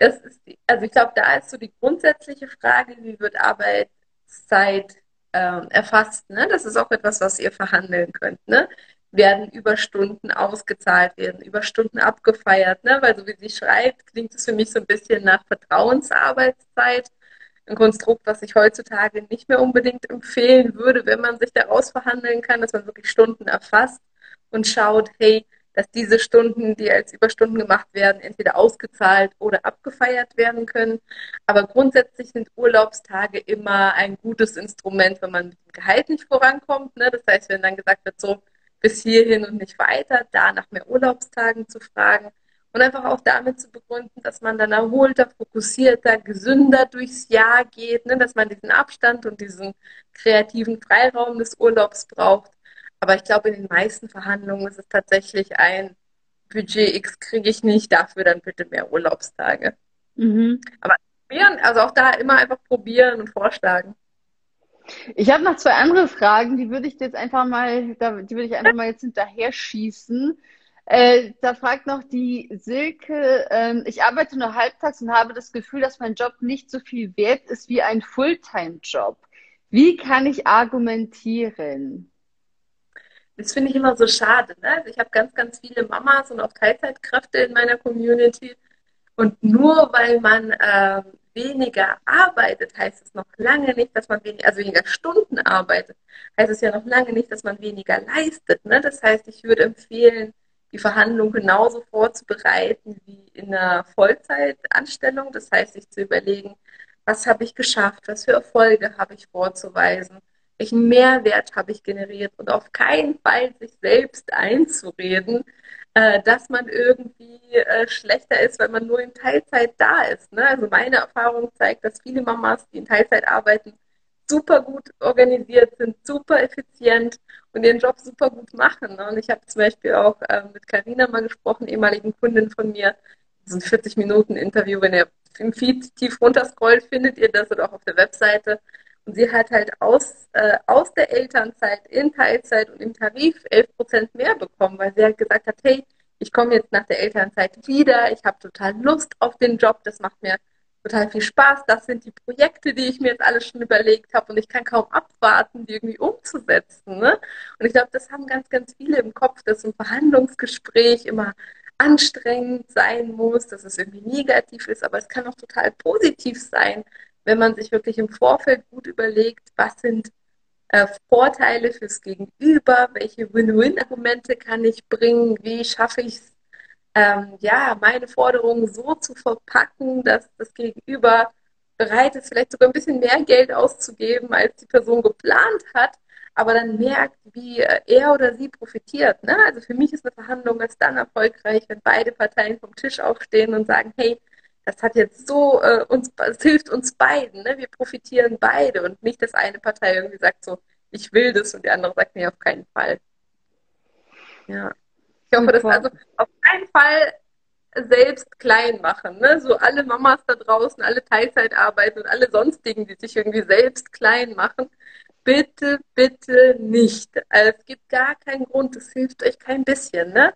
Das ist die, also ich glaube, da ist so die grundsätzliche Frage, wie wird Arbeitszeit äh, erfasst. Ne? Das ist auch etwas, was ihr verhandeln könnt. Ne? Werden Überstunden ausgezahlt, werden Überstunden abgefeiert. Ne? Weil so wie sie schreibt, klingt es für mich so ein bisschen nach Vertrauensarbeitszeit ein Konstrukt, was ich heutzutage nicht mehr unbedingt empfehlen würde, wenn man sich daraus verhandeln kann, dass man wirklich Stunden erfasst und schaut, hey, dass diese Stunden, die als Überstunden gemacht werden, entweder ausgezahlt oder abgefeiert werden können. Aber grundsätzlich sind Urlaubstage immer ein gutes Instrument, wenn man mit dem Gehalt nicht vorankommt. Ne? Das heißt, wenn dann gesagt wird, so bis hierhin und nicht weiter, da nach mehr Urlaubstagen zu fragen und einfach auch damit zu begründen, dass man dann erholter, fokussierter, gesünder durchs Jahr geht, ne? dass man diesen Abstand und diesen kreativen Freiraum des Urlaubs braucht. Aber ich glaube, in den meisten Verhandlungen ist es tatsächlich ein Budget X kriege ich nicht, dafür dann bitte mehr Urlaubstage. Mhm. Aber probieren, also auch da immer einfach probieren und vorschlagen. Ich habe noch zwei andere Fragen, die würde ich jetzt einfach mal, die würde ich einfach mal jetzt hinterher schießen. Äh, da fragt noch die Silke, äh, ich arbeite nur halbtags und habe das Gefühl, dass mein Job nicht so viel wert ist wie ein Fulltime-Job. Wie kann ich argumentieren? Das finde ich immer so schade. Ne? Also ich habe ganz, ganz viele Mamas und auch Teilzeitkräfte in meiner Community. Und nur weil man äh, weniger arbeitet, heißt es noch lange nicht, dass man weniger, also weniger Stunden arbeitet, heißt es ja noch lange nicht, dass man weniger leistet. Ne? Das heißt, ich würde empfehlen, die Verhandlung genauso vorzubereiten wie in einer Vollzeitanstellung. Das heißt, sich zu überlegen, was habe ich geschafft, was für Erfolge habe ich vorzuweisen, welchen Mehrwert habe ich generiert und auf keinen Fall sich selbst einzureden, äh, dass man irgendwie äh, schlechter ist, weil man nur in Teilzeit da ist. Ne? Also meine Erfahrung zeigt, dass viele Mamas, die in Teilzeit arbeiten, super gut organisiert sind, super effizient und ihren Job super gut machen. Ne? Und ich habe zum Beispiel auch äh, mit Karina mal gesprochen, ehemaligen Kundin von mir, so ein 40 Minuten Interview, wenn ihr im Feed tief runterscrollt, findet ihr das oder auch auf der Webseite. Und sie hat halt aus, äh, aus der Elternzeit in Teilzeit und im Tarif 11 Prozent mehr bekommen, weil sie halt gesagt hat, hey, ich komme jetzt nach der Elternzeit wieder, ich habe total Lust auf den Job, das macht mir total viel Spaß, das sind die Projekte, die ich mir jetzt alle schon überlegt habe und ich kann kaum abwarten, die irgendwie umzusetzen. Ne? Und ich glaube, das haben ganz, ganz viele im Kopf, dass so ein Verhandlungsgespräch immer anstrengend sein muss, dass es irgendwie negativ ist, aber es kann auch total positiv sein, wenn man sich wirklich im Vorfeld gut überlegt, was sind äh, Vorteile fürs Gegenüber, welche Win-Win-Argumente kann ich bringen, wie schaffe ich es, ähm, ja, meine Forderungen so zu verpacken, dass das Gegenüber bereit ist, vielleicht sogar ein bisschen mehr Geld auszugeben, als die Person geplant hat, aber dann merkt, wie äh, er oder sie profitiert. Ne? Also für mich ist eine Verhandlung erst dann erfolgreich, wenn beide Parteien vom Tisch aufstehen und sagen, hey, das hat jetzt so äh, uns, es hilft uns beiden, ne? wir profitieren beide und nicht, dass eine Partei irgendwie sagt so, ich will das und die andere sagt, nee, auf keinen Fall. Ja. Ich hoffe, dass also auf keinen Fall selbst klein machen. Ne? So alle Mamas da draußen, alle Teilzeit arbeiten und alle sonstigen, die sich irgendwie selbst klein machen. Bitte, bitte nicht. Also es gibt gar keinen Grund, es hilft euch kein bisschen. Ne?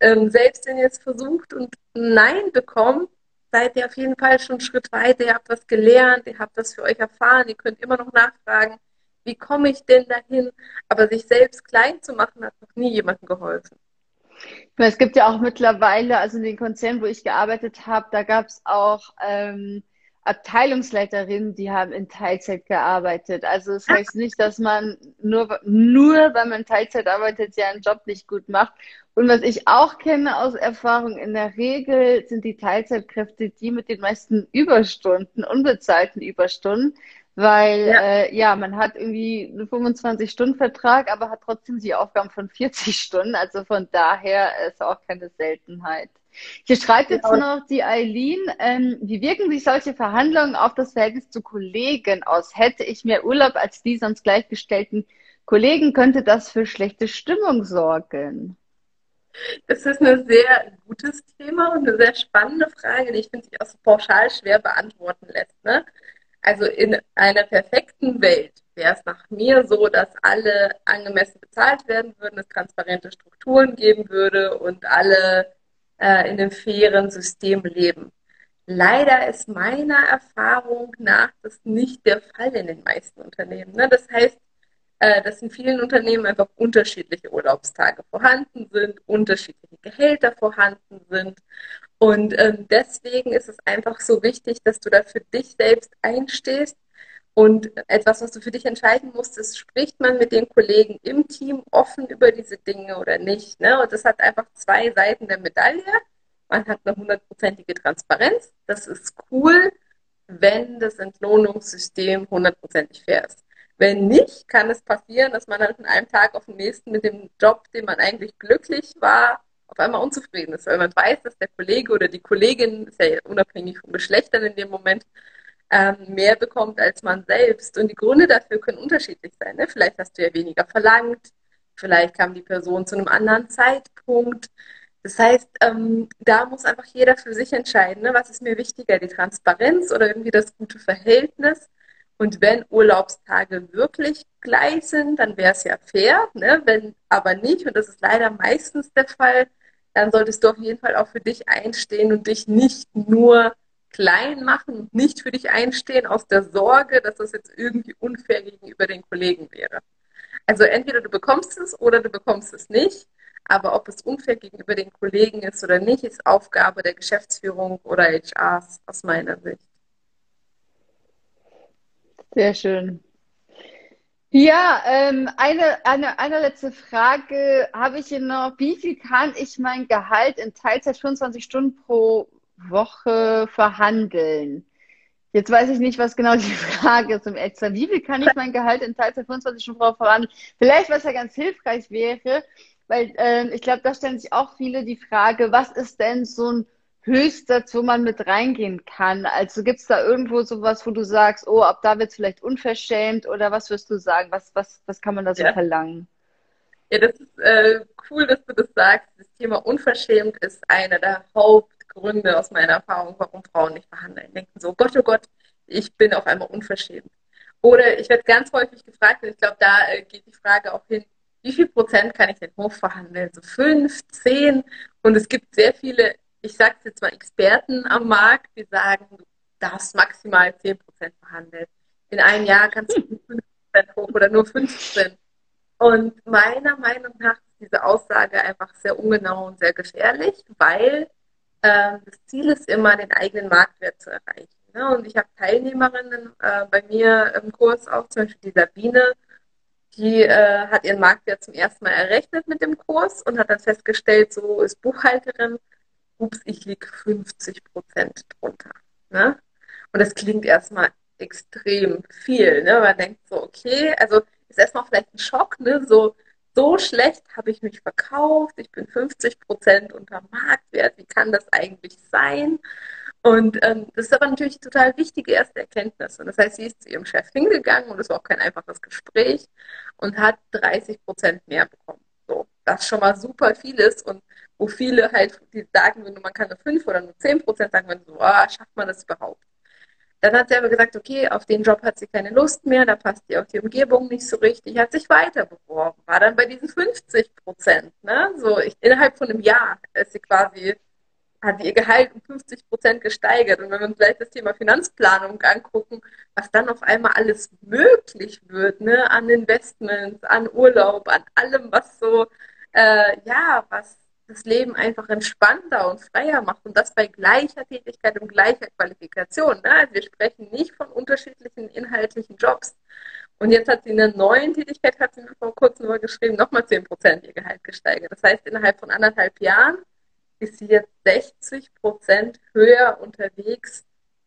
Ähm, selbst wenn ihr es versucht und Nein bekommt, seid ihr auf jeden Fall schon einen Schritt weiter. Ihr habt was gelernt, ihr habt was für euch erfahren, ihr könnt immer noch nachfragen, wie komme ich denn dahin? Aber sich selbst klein zu machen, hat noch nie jemandem geholfen. Es gibt ja auch mittlerweile, also in den Konzernen, wo ich gearbeitet habe, da gab es auch ähm, Abteilungsleiterinnen, die haben in Teilzeit gearbeitet. Also das heißt nicht, dass man nur, nur weil man Teilzeit arbeitet, ja einen Job nicht gut macht. Und was ich auch kenne aus Erfahrung, in der Regel sind die Teilzeitkräfte die mit den meisten Überstunden, unbezahlten Überstunden, weil ja, äh, ja man hat irgendwie einen 25-Stunden-Vertrag, aber hat trotzdem die Aufgaben von 40 Stunden. Also von daher ist auch keine Seltenheit. Hier schreibt jetzt genau. noch die Eileen, ähm, wie wirken sich solche Verhandlungen auf das Verhältnis zu Kollegen aus? Hätte ich mehr Urlaub als die sonst gleichgestellten Kollegen, könnte das für schlechte Stimmung sorgen? Das ist ein sehr gutes Thema und eine sehr spannende Frage, die ich finde sich auch so pauschal schwer beantworten lässt. Ne? Also in einer perfekten Welt wäre es nach mir so, dass alle angemessen bezahlt werden würden, es transparente Strukturen geben würde und alle äh, in einem fairen System leben. Leider ist meiner Erfahrung nach das nicht der Fall in den meisten Unternehmen. Ne? Das heißt, äh, dass in vielen Unternehmen einfach unterschiedliche Urlaubstage vorhanden sind, unterschiedliche Gehälter vorhanden sind. Und ähm, deswegen ist es einfach so wichtig, dass du da für dich selbst einstehst. Und etwas, was du für dich entscheiden musst, ist, spricht man mit den Kollegen im Team offen über diese Dinge oder nicht. Ne? Und das hat einfach zwei Seiten der Medaille. Man hat eine hundertprozentige Transparenz. Das ist cool, wenn das Entlohnungssystem hundertprozentig fair ist. Wenn nicht, kann es passieren, dass man dann von einem Tag auf den nächsten mit dem Job, den man eigentlich glücklich war, auf einmal unzufrieden ist, weil man weiß, dass der Kollege oder die Kollegin, ist ja unabhängig vom Geschlecht dann in dem Moment, ähm, mehr bekommt als man selbst. Und die Gründe dafür können unterschiedlich sein. Ne? Vielleicht hast du ja weniger verlangt, vielleicht kam die Person zu einem anderen Zeitpunkt. Das heißt, ähm, da muss einfach jeder für sich entscheiden, ne? was ist mir wichtiger, die Transparenz oder irgendwie das gute Verhältnis. Und wenn Urlaubstage wirklich gleich sind, dann wäre es ja fair. Ne? Wenn aber nicht, und das ist leider meistens der Fall, dann solltest du auf jeden Fall auch für dich einstehen und dich nicht nur klein machen und nicht für dich einstehen aus der Sorge, dass das jetzt irgendwie unfair gegenüber den Kollegen wäre. Also entweder du bekommst es oder du bekommst es nicht. Aber ob es unfair gegenüber den Kollegen ist oder nicht, ist Aufgabe der Geschäftsführung oder HRs aus meiner Sicht. Sehr schön. Ja, ähm, eine, eine, eine letzte Frage habe ich hier noch. Wie viel kann ich mein Gehalt in Teilzeit 25 Stunden pro Woche verhandeln? Jetzt weiß ich nicht, was genau die Frage ist im Extra. Wie viel kann ich mein Gehalt in Teilzeit 25 Stunden pro Woche verhandeln? Vielleicht, was ja ganz hilfreich wäre, weil äh, ich glaube, da stellen sich auch viele die Frage, was ist denn so ein Höchstsatz, wo man mit reingehen kann? Also gibt es da irgendwo sowas, wo du sagst, oh, ab da wird es vielleicht unverschämt oder was wirst du sagen? Was, was, was kann man da so ja. verlangen? Ja, das ist äh, cool, dass du das sagst. Das Thema unverschämt ist einer der Hauptgründe aus meiner Erfahrung, warum Frauen nicht verhandeln. Denken so, Gott, oh Gott, ich bin auf einmal unverschämt. Oder ich werde ganz häufig gefragt, und ich glaube, da äh, geht die Frage auch hin, wie viel Prozent kann ich denn hochverhandeln? So fünf, zehn? Und es gibt sehr viele, ich sage es jetzt mal, Experten am Markt, die sagen, du darfst maximal zehn Prozent verhandeln. In einem Jahr kannst du fünf Prozent hoch oder nur 15. Und meiner Meinung nach ist diese Aussage einfach sehr ungenau und sehr gefährlich, weil äh, das Ziel ist immer, den eigenen Marktwert zu erreichen. Ne? Und ich habe Teilnehmerinnen äh, bei mir im Kurs auch, zum Beispiel die Sabine, die äh, hat ihren Marktwert zum ersten Mal errechnet mit dem Kurs und hat dann festgestellt, so ist Buchhalterin, ups, ich liege 50 Prozent drunter. Ne? Und das klingt erstmal extrem viel. Ne? Man denkt so, okay, also ist erstmal vielleicht ein Schock, ne? so, so schlecht habe ich mich verkauft, ich bin 50 Prozent unter Marktwert, wie kann das eigentlich sein? Und ähm, das ist aber natürlich total wichtige erste Erkenntnis. Und das heißt, sie ist zu ihrem Chef hingegangen und es war auch kein einfaches Gespräch und hat 30 Prozent mehr bekommen. Das schon mal super viel ist und wo viele halt, die sagen, man kann nur 5 oder nur 10 Prozent sagen, wenn so, oh, schafft man das überhaupt? Dann hat sie aber gesagt, okay, auf den Job hat sie keine Lust mehr, da passt ihr auch die Umgebung nicht so richtig, hat sich weiter beworben, war dann bei diesen 50 Prozent. Ne? So, ich, innerhalb von einem Jahr ist sie quasi hat ihr Gehalt um 50 Prozent gesteigert. Und wenn wir uns vielleicht das Thema Finanzplanung angucken, was dann auf einmal alles möglich wird, ne, an Investments, an Urlaub, an allem, was so, äh, ja, was das Leben einfach entspannter und freier macht. Und das bei gleicher Tätigkeit und gleicher Qualifikation. Ne? Also wir sprechen nicht von unterschiedlichen inhaltlichen Jobs. Und jetzt hat sie in der neuen Tätigkeit, hat sie mir vor kurzem nur geschrieben, nochmal 10 Prozent ihr Gehalt gesteigert. Das heißt, innerhalb von anderthalb Jahren ist sie jetzt 60 Prozent höher unterwegs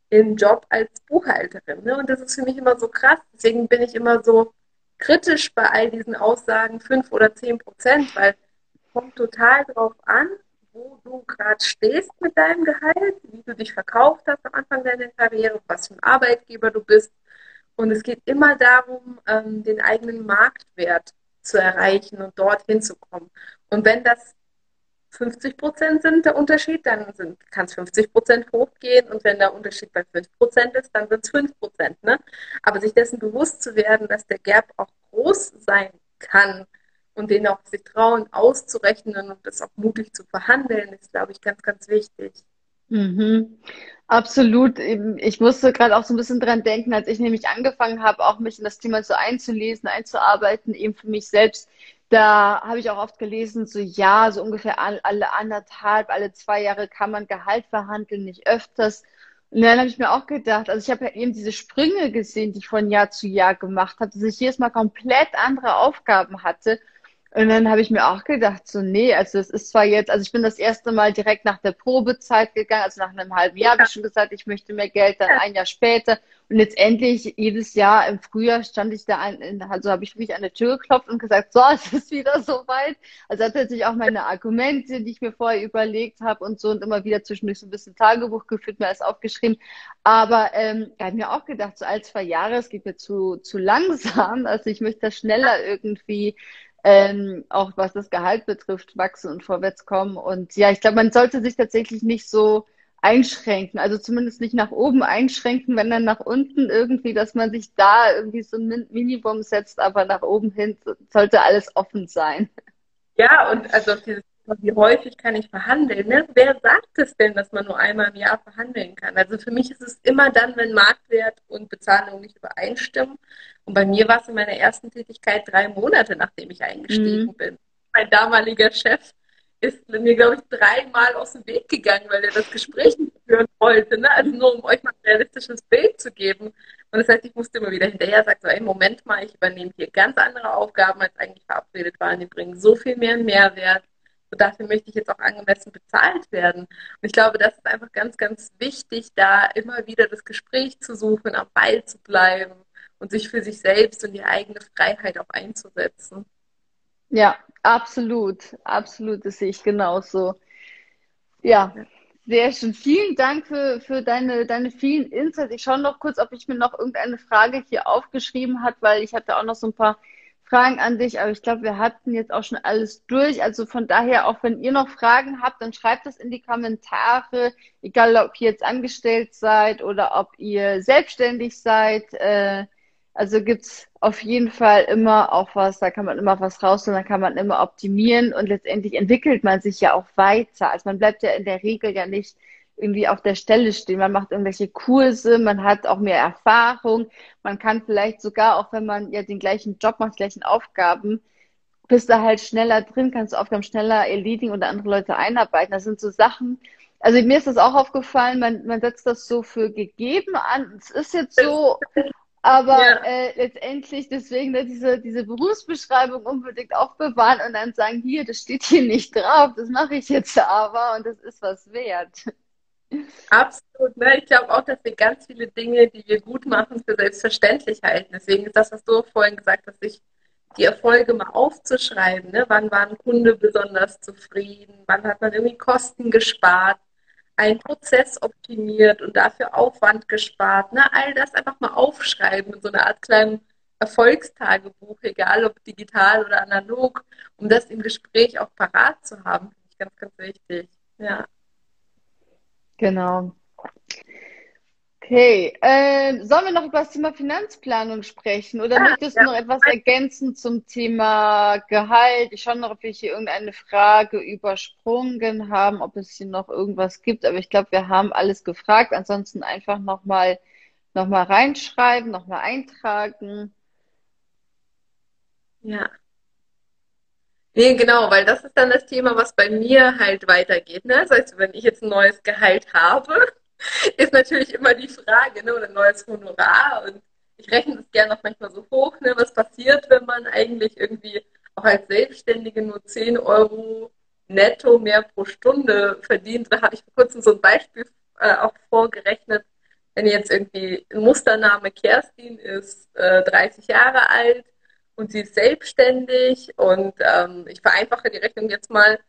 im Job als Buchhalterin. Ne? Und das ist für mich immer so krass. Deswegen bin ich immer so kritisch bei all diesen Aussagen 5 oder 10 Prozent, weil es kommt total darauf an, wo du gerade stehst mit deinem Gehalt, wie du dich verkauft hast am Anfang deiner Karriere, was für ein Arbeitgeber du bist. Und es geht immer darum, ähm, den eigenen Marktwert zu erreichen und dorthin zu kommen. Und wenn das 50 Prozent sind der Unterschied, dann kann es 50 Prozent hochgehen und wenn der Unterschied bei 5 Prozent ist, dann sind es 5 Prozent. Ne? Aber sich dessen bewusst zu werden, dass der Gap auch groß sein kann und den auch sich trauen auszurechnen und das auch mutig zu verhandeln, ist, glaube ich, ganz, ganz wichtig. Mhm. Absolut. Ich musste gerade auch so ein bisschen dran denken, als ich nämlich angefangen habe, auch mich in das Thema so einzulesen, einzuarbeiten, eben für mich selbst da habe ich auch oft gelesen, so ja, so ungefähr alle anderthalb, alle zwei Jahre kann man Gehalt verhandeln, nicht öfters. Und dann habe ich mir auch gedacht, also ich habe ja eben diese Sprünge gesehen, die ich von Jahr zu Jahr gemacht habe, dass ich jedes Mal komplett andere Aufgaben hatte. Und dann habe ich mir auch gedacht, so, nee, also es ist zwar jetzt, also ich bin das erste Mal direkt nach der Probezeit gegangen, also nach einem halben Jahr habe ich schon gesagt, ich möchte mehr Geld, dann ein Jahr später. Und letztendlich jedes Jahr im Frühjahr stand ich da, an, also habe ich mich an der Tür geklopft und gesagt, so, es ist wieder soweit. Also hat natürlich auch meine Argumente, die ich mir vorher überlegt habe und so und immer wieder zwischendurch so ein bisschen Tagebuch geführt, mir alles aufgeschrieben. Aber ähm, ich habe mir auch gedacht, so als zwei Jahre, es geht mir zu, zu langsam. Also ich möchte schneller irgendwie ähm, auch was das Gehalt betrifft, wachsen und vorwärts kommen. Und ja, ich glaube, man sollte sich tatsächlich nicht so einschränken, also zumindest nicht nach oben einschränken, wenn dann nach unten irgendwie, dass man sich da irgendwie so ein Minimum setzt, aber nach oben hin sollte alles offen sein. Ja, und also dieses wie häufig kann ich verhandeln? Ne? Wer sagt es denn, dass man nur einmal im Jahr verhandeln kann? Also für mich ist es immer dann, wenn Marktwert und Bezahlung nicht übereinstimmen. Und bei mir war es in meiner ersten Tätigkeit drei Monate, nachdem ich eingestiegen mhm. bin. Mein damaliger Chef ist mir, glaube ich, dreimal aus dem Weg gegangen, weil er das Gespräch nicht führen wollte. Ne? Also nur, um euch mal ein realistisches Bild zu geben. Und das heißt, ich musste immer wieder hinterher sagen, so, ey, Moment mal, ich übernehme hier ganz andere Aufgaben, als eigentlich verabredet waren. Die bringen so viel mehr Mehrwert. Und dafür möchte ich jetzt auch angemessen bezahlt werden. Und ich glaube, das ist einfach ganz, ganz wichtig, da immer wieder das Gespräch zu suchen, am Ball zu bleiben und sich für sich selbst und die eigene Freiheit auch einzusetzen. Ja, absolut, absolut, das sehe ich genauso. Ja, sehr schön. Vielen Dank für, für deine, deine vielen Insights. Ich schaue noch kurz, ob ich mir noch irgendeine Frage hier aufgeschrieben habe, weil ich hatte auch noch so ein paar Fragen an dich, aber ich glaube, wir hatten jetzt auch schon alles durch. Also von daher, auch wenn ihr noch Fragen habt, dann schreibt das in die Kommentare, egal ob ihr jetzt angestellt seid oder ob ihr selbstständig seid. Äh, also gibt's auf jeden Fall immer auch was, da kann man immer was rausholen, da kann man immer optimieren und letztendlich entwickelt man sich ja auch weiter. Also man bleibt ja in der Regel ja nicht irgendwie auf der Stelle stehen. Man macht irgendwelche Kurse, man hat auch mehr Erfahrung, man kann vielleicht sogar, auch wenn man ja den gleichen Job macht, die gleichen Aufgaben, bist du halt schneller drin, kannst du Aufgaben schneller erledigen oder andere Leute einarbeiten. Das sind so Sachen, also mir ist das auch aufgefallen, man, man setzt das so für gegeben an. Es ist jetzt so, aber ja. äh, letztendlich deswegen diese, diese Berufsbeschreibung unbedingt aufbewahren und dann sagen, hier, das steht hier nicht drauf, das mache ich jetzt aber und das ist was wert. Absolut. Ne? Ich glaube auch, dass wir ganz viele Dinge, die wir gut machen, für selbstverständlich halten. Deswegen ist das, was du vorhin gesagt hast, sich die Erfolge mal aufzuschreiben. Ne? Wann war ein Kunde besonders zufrieden? Wann hat man irgendwie Kosten gespart? Einen Prozess optimiert und dafür Aufwand gespart. Ne? All das einfach mal aufschreiben in so einer Art kleinen Erfolgstagebuch, egal ob digital oder analog, um das im Gespräch auch parat zu haben, finde ich ganz, ganz wichtig. Ja. Genau. Okay, äh, sollen wir noch über das Thema Finanzplanung sprechen oder ja, möchtest du ja. noch etwas ergänzen zum Thema Gehalt? Ich schaue noch, ob wir hier irgendeine Frage übersprungen haben, ob es hier noch irgendwas gibt, aber ich glaube, wir haben alles gefragt. Ansonsten einfach nochmal noch mal reinschreiben, nochmal eintragen. Ja. Nee, genau, weil das ist dann das Thema, was bei mir halt weitergeht. Ne? Das heißt, wenn ich jetzt ein neues Gehalt habe, ist natürlich immer die Frage, ne, oder ein neues Honorar. Und ich rechne das gerne auch manchmal so hoch, ne, was passiert, wenn man eigentlich irgendwie auch als Selbstständige nur 10 Euro netto mehr pro Stunde verdient. Da habe ich vor kurzem so ein Beispiel äh, auch vorgerechnet. Wenn jetzt irgendwie ein Mustername Kerstin ist äh, 30 Jahre alt und sie ist selbstständig und ähm, ich vereinfache die Rechnung jetzt mal,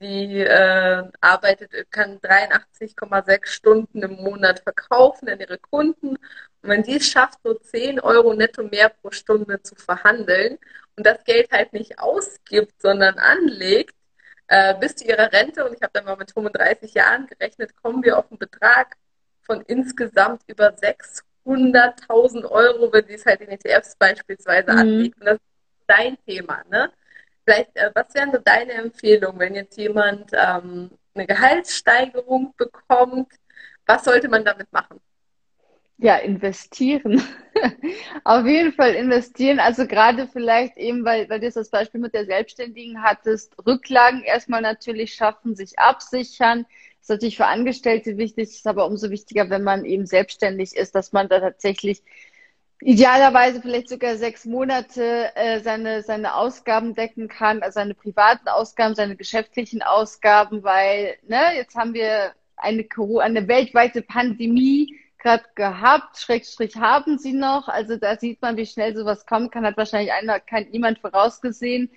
Sie äh, arbeitet, kann 83,6 Stunden im Monat verkaufen an ihre Kunden. Und wenn sie es schafft, so 10 Euro netto mehr pro Stunde zu verhandeln und das Geld halt nicht ausgibt, sondern anlegt, äh, bis zu ihrer Rente, und ich habe dann mal mit 35 Jahren gerechnet, kommen wir auf einen Betrag von insgesamt über 600.000 Euro, wenn sie es halt in ETFs beispielsweise mhm. anlegt. Und das ist dein Thema, ne? Vielleicht, äh, was wären so deine Empfehlungen, wenn jetzt jemand ähm, eine Gehaltssteigerung bekommt? Was sollte man damit machen? Ja, investieren. Auf jeden Fall investieren. Also gerade vielleicht eben, weil, weil du das Beispiel mit der Selbstständigen hattest, Rücklagen erstmal natürlich schaffen, sich absichern. Das ist natürlich für Angestellte wichtig, ist aber umso wichtiger, wenn man eben selbstständig ist, dass man da tatsächlich idealerweise vielleicht sogar sechs Monate äh, seine, seine Ausgaben decken kann, also seine privaten Ausgaben, seine geschäftlichen Ausgaben, weil ne, jetzt haben wir eine, eine weltweite Pandemie gerade gehabt, Schrägstrich haben sie noch. Also da sieht man, wie schnell sowas kommen kann, hat wahrscheinlich einer, kein, niemand vorausgesehen.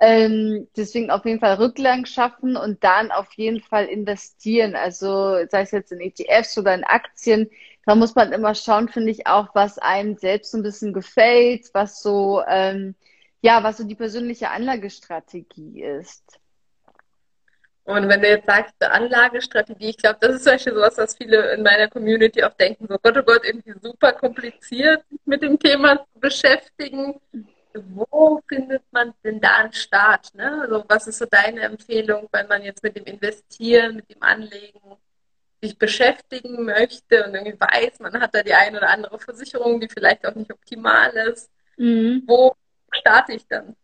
Ähm, deswegen auf jeden Fall Rücklagen schaffen und dann auf jeden Fall investieren. Also sei es jetzt in ETFs oder in Aktien, da muss man immer schauen, finde ich auch, was einem selbst so ein bisschen gefällt, was so ähm, ja, was so die persönliche Anlagestrategie ist. Und wenn du jetzt sagst, Anlagestrategie, ich glaube, das ist zum Beispiel sowas, was viele in meiner Community auch denken, so Gott, oh Gott, irgendwie super kompliziert, mit dem Thema zu beschäftigen. Wo findet man denn da einen Start? Ne? Also was ist so deine Empfehlung, wenn man jetzt mit dem Investieren, mit dem Anlegen sich beschäftigen möchte und irgendwie weiß, man hat da die eine oder andere Versicherung, die vielleicht auch nicht optimal ist. Mhm. Wo starte ich dann?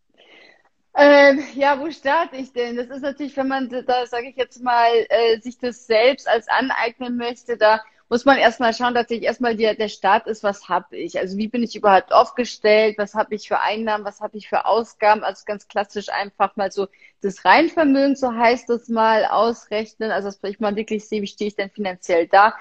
Ähm, ja, wo starte ich denn? Das ist natürlich, wenn man da, sage ich jetzt mal, äh, sich das selbst als aneignen möchte, da muss man erstmal schauen, dass ich erstmal der, der Start ist, was habe ich? Also wie bin ich überhaupt aufgestellt? Was habe ich für Einnahmen? Was habe ich für Ausgaben? Also ganz klassisch einfach mal so das Reinvermögen, so heißt das mal, ausrechnen. Also dass ich mal wirklich sehe, wie stehe ich denn finanziell da?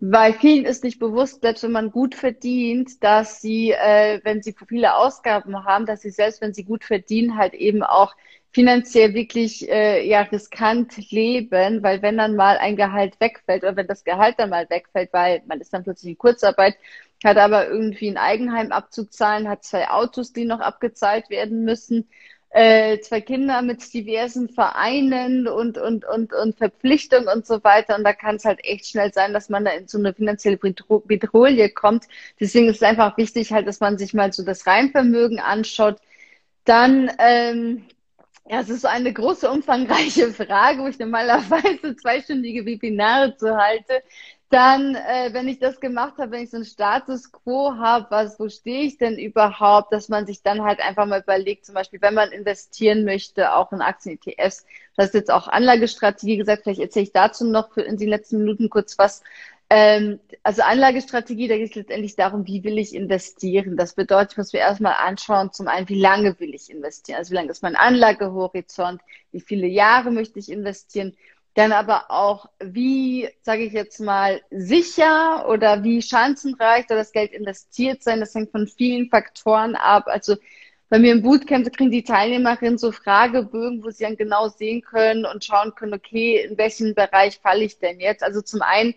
Weil vielen ist nicht bewusst, selbst wenn man gut verdient, dass sie, äh, wenn sie viele Ausgaben haben, dass sie selbst, wenn sie gut verdienen, halt eben auch finanziell wirklich äh, ja riskant leben, weil wenn dann mal ein Gehalt wegfällt oder wenn das Gehalt dann mal wegfällt, weil man ist dann plötzlich in Kurzarbeit, hat aber irgendwie ein Eigenheim abzuzahlen, hat zwei Autos, die noch abgezahlt werden müssen äh, zwei Kinder mit diversen Vereinen und, und, und, und Verpflichtungen und so weiter. Und da kann es halt echt schnell sein, dass man da in so eine finanzielle Bedrohung kommt. Deswegen ist es einfach wichtig, halt, dass man sich mal so das Reinvermögen anschaut. Dann, ähm, ja, es ist so eine große, umfangreiche Frage, wo ich normalerweise zweistündige Webinare zu halte dann, äh, wenn ich das gemacht habe, wenn ich so einen Status quo habe, was, wo stehe ich denn überhaupt, dass man sich dann halt einfach mal überlegt, zum Beispiel, wenn man investieren möchte, auch in Aktien-ETFs, das ist jetzt auch Anlagestrategie gesagt, vielleicht erzähle ich dazu noch für in den letzten Minuten kurz was. Ähm, also Anlagestrategie, da geht es letztendlich darum, wie will ich investieren. Das bedeutet, muss mir erstmal anschauen, zum einen, wie lange will ich investieren, also wie lange ist mein Anlagehorizont, wie viele Jahre möchte ich investieren dann aber auch, wie, sage ich jetzt mal, sicher oder wie chancenreich soll das Geld investiert sein. Das hängt von vielen Faktoren ab. Also bei mir im Bootcamp kriegen die Teilnehmerinnen so Fragebögen, wo sie dann genau sehen können und schauen können, okay, in welchen Bereich falle ich denn jetzt? Also zum einen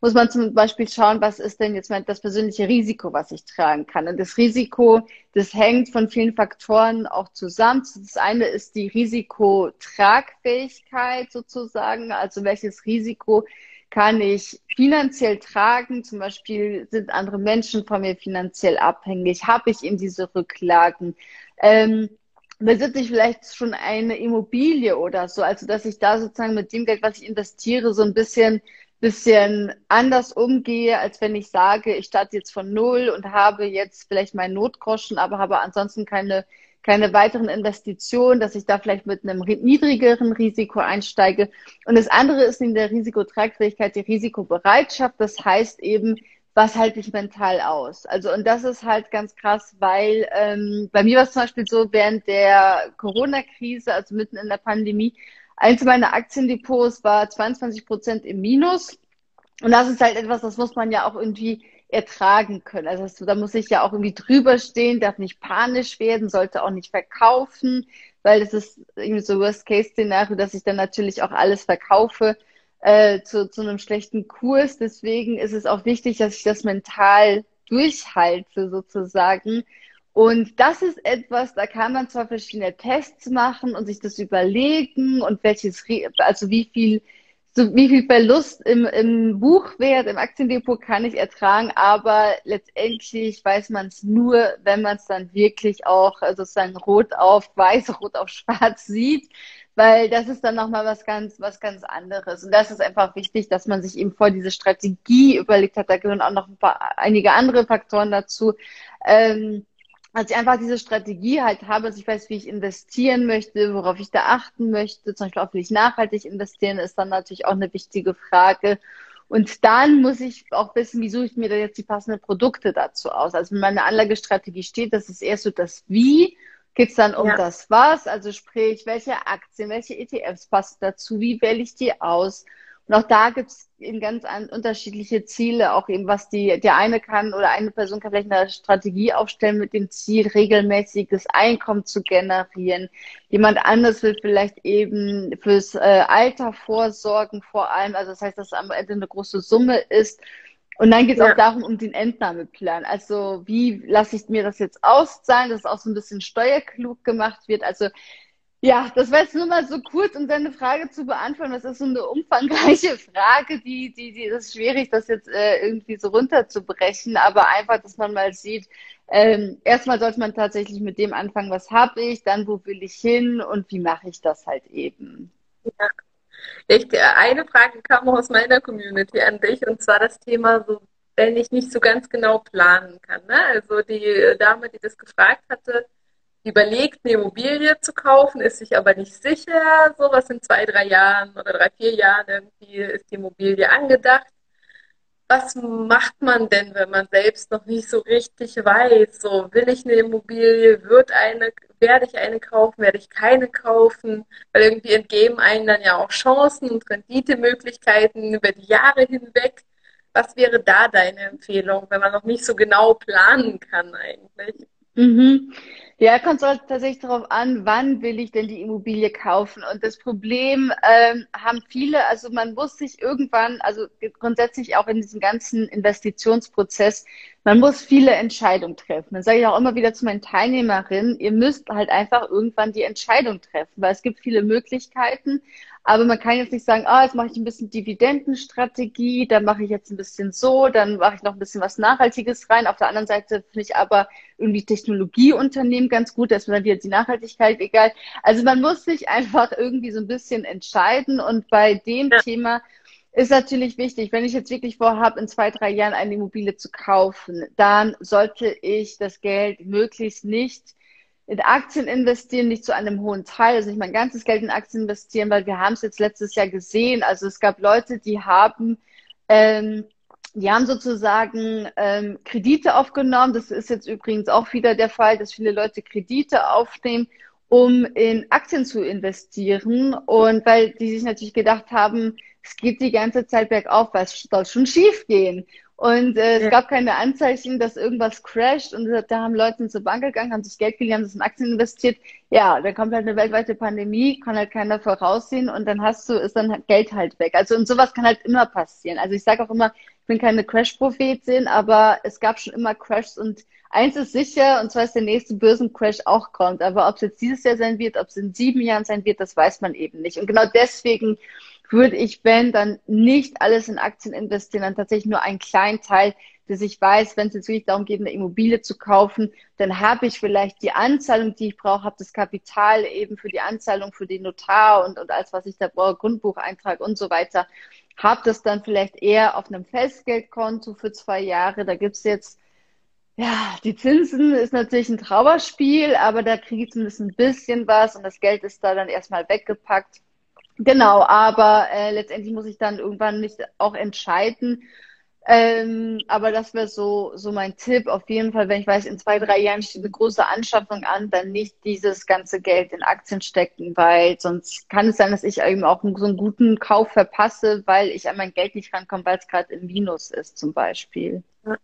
muss man zum Beispiel schauen, was ist denn jetzt das persönliche Risiko, was ich tragen kann. Und das Risiko, das hängt von vielen Faktoren auch zusammen. Das eine ist die Risikotragfähigkeit sozusagen, also welches Risiko kann ich finanziell tragen? Zum Beispiel sind andere Menschen von mir finanziell abhängig? Habe ich eben diese Rücklagen? Ähm, besitze ich vielleicht schon eine Immobilie oder so? Also, dass ich da sozusagen mit dem Geld, was ich investiere, so ein bisschen bisschen anders umgehe, als wenn ich sage, ich starte jetzt von Null und habe jetzt vielleicht meinen Notgroschen, aber habe ansonsten keine, keine weiteren Investitionen, dass ich da vielleicht mit einem niedrigeren Risiko einsteige. Und das andere ist in der Risikotragfähigkeit die Risikobereitschaft. Das heißt eben, was halte ich mental aus? Also, und das ist halt ganz krass, weil ähm, bei mir war es zum Beispiel so, während der Corona-Krise, also mitten in der Pandemie, Eins meiner Aktiendepots war 22 Prozent im Minus. Und das ist halt etwas, das muss man ja auch irgendwie ertragen können. Also da muss ich ja auch irgendwie drüber stehen, darf nicht panisch werden, sollte auch nicht verkaufen, weil das ist irgendwie so Worst-Case-Szenario, dass ich dann natürlich auch alles verkaufe äh, zu, zu einem schlechten Kurs. Deswegen ist es auch wichtig, dass ich das mental durchhalte sozusagen und das ist etwas, da kann man zwar verschiedene Tests machen und sich das überlegen und welches, also wie viel, so wie viel Verlust im, im Buchwert, im Aktiendepot kann ich ertragen, aber letztendlich weiß man es nur, wenn man es dann wirklich auch sozusagen rot auf weiß, rot auf schwarz sieht, weil das ist dann nochmal was ganz, was ganz anderes. Und das ist einfach wichtig, dass man sich eben vor diese Strategie überlegt hat. Da gehören auch noch ein paar, einige andere Faktoren dazu. Ähm, als ich einfach diese Strategie halt habe, dass ich weiß, wie ich investieren möchte, worauf ich da achten möchte, zum Beispiel auch will ich nachhaltig investieren, ist dann natürlich auch eine wichtige Frage. Und dann muss ich auch wissen, wie suche ich mir da jetzt die passenden Produkte dazu aus. Also wenn meine Anlagestrategie steht, das ist erst so das Wie, geht es dann um ja. das Was, also sprich, welche Aktien, welche ETFs passen dazu, wie wähle ich die aus und auch da gibt es eben ganz unterschiedliche Ziele, auch eben was die, der eine kann oder eine Person kann vielleicht eine Strategie aufstellen mit dem Ziel, regelmäßiges Einkommen zu generieren. Jemand anderes will vielleicht eben fürs äh, Alter vorsorgen vor allem, also das heißt, dass es am Ende eine große Summe ist. Und dann geht es ja. auch darum, um den Entnahmeplan. Also wie lasse ich mir das jetzt auszahlen, dass es auch so ein bisschen steuerklug gemacht wird. Also ja, das war jetzt nur mal so kurz, um deine Frage zu beantworten. Das ist so eine umfangreiche Frage, die, die, die ist schwierig, das jetzt äh, irgendwie so runterzubrechen, aber einfach, dass man mal sieht, ähm, erstmal sollte man tatsächlich mit dem anfangen, was habe ich, dann wo will ich hin und wie mache ich das halt eben. Ja. Ich, äh, eine Frage kam aus meiner Community an dich und zwar das Thema so, wenn ich nicht so ganz genau planen kann. Ne? Also die Dame, die das gefragt hatte, überlegt, eine Immobilie zu kaufen, ist sich aber nicht sicher, so was in zwei, drei Jahren oder drei, vier Jahren irgendwie ist die Immobilie angedacht. Was macht man denn, wenn man selbst noch nicht so richtig weiß? So, will ich eine Immobilie? Wird eine, werde ich eine kaufen? Werde ich keine kaufen? Weil irgendwie entgeben einen dann ja auch Chancen und Renditemöglichkeiten über die Jahre hinweg. Was wäre da deine Empfehlung, wenn man noch nicht so genau planen kann eigentlich? Mhm. Ja, kommt so tatsächlich darauf an, wann will ich denn die Immobilie kaufen? Und das Problem ähm, haben viele, also man muss sich irgendwann, also grundsätzlich auch in diesem ganzen Investitionsprozess, man muss viele Entscheidungen treffen. Dann sage ich auch immer wieder zu meinen Teilnehmerinnen, ihr müsst halt einfach irgendwann die Entscheidung treffen, weil es gibt viele Möglichkeiten, aber man kann jetzt nicht sagen, ah, jetzt mache ich ein bisschen Dividendenstrategie, dann mache ich jetzt ein bisschen so, dann mache ich noch ein bisschen was Nachhaltiges rein. Auf der anderen Seite finde ich aber irgendwie Technologieunternehmen ganz gut, da ist mir dann wieder die Nachhaltigkeit egal. Also man muss sich einfach irgendwie so ein bisschen entscheiden und bei dem ja. Thema ist natürlich wichtig, wenn ich jetzt wirklich vorhabe, in zwei, drei Jahren eine Immobilie zu kaufen, dann sollte ich das Geld möglichst nicht in Aktien investieren, nicht zu einem hohen Teil, also nicht mein ganzes Geld in Aktien investieren, weil wir haben es jetzt letztes Jahr gesehen. Also es gab Leute, die haben, ähm, die haben sozusagen ähm, Kredite aufgenommen. Das ist jetzt übrigens auch wieder der Fall, dass viele Leute Kredite aufnehmen, um in Aktien zu investieren. Und weil die sich natürlich gedacht haben, es geht die ganze Zeit bergauf, weil es soll schon schief gehen. Und äh, ja. es gab keine Anzeichen, dass irgendwas crasht. Und da haben Leute zur Bank gegangen, haben sich Geld geliehen, haben das in Aktien investiert. Ja, dann kommt halt eine weltweite Pandemie, kann halt keiner voraussehen und dann hast du, ist dann Geld halt weg. Also und sowas kann halt immer passieren. Also ich sage auch immer, ich bin keine Crash-Prophetin, aber es gab schon immer Crashs und eins ist sicher, und zwar ist der nächste Börsencrash auch kommt. Aber ob es jetzt dieses Jahr sein wird, ob es in sieben Jahren sein wird, das weiß man eben nicht. Und genau deswegen würde ich, wenn, dann nicht alles in Aktien investieren, dann tatsächlich nur einen kleinen Teil, dass ich weiß, wenn es jetzt wirklich darum geht, eine Immobilie zu kaufen, dann habe ich vielleicht die Anzahlung, die ich brauche, habe das Kapital eben für die Anzahlung für den Notar und, und alles, was ich da brauche, Grundbucheintrag und so weiter, habe das dann vielleicht eher auf einem Festgeldkonto für zwei Jahre. Da gibt's jetzt, ja, die Zinsen ist natürlich ein Trauerspiel, aber da kriege ich zumindest ein bisschen was und das Geld ist da dann erstmal weggepackt. Genau, aber äh, letztendlich muss ich dann irgendwann nicht auch entscheiden. Ähm, aber das wäre so, so mein Tipp. Auf jeden Fall, wenn ich weiß, in zwei, drei Jahren steht eine große Anschaffung an, dann nicht dieses ganze Geld in Aktien stecken, weil sonst kann es sein, dass ich eben auch so einen guten Kauf verpasse, weil ich an mein Geld nicht rankomme, weil es gerade im Minus ist, zum Beispiel. Ja.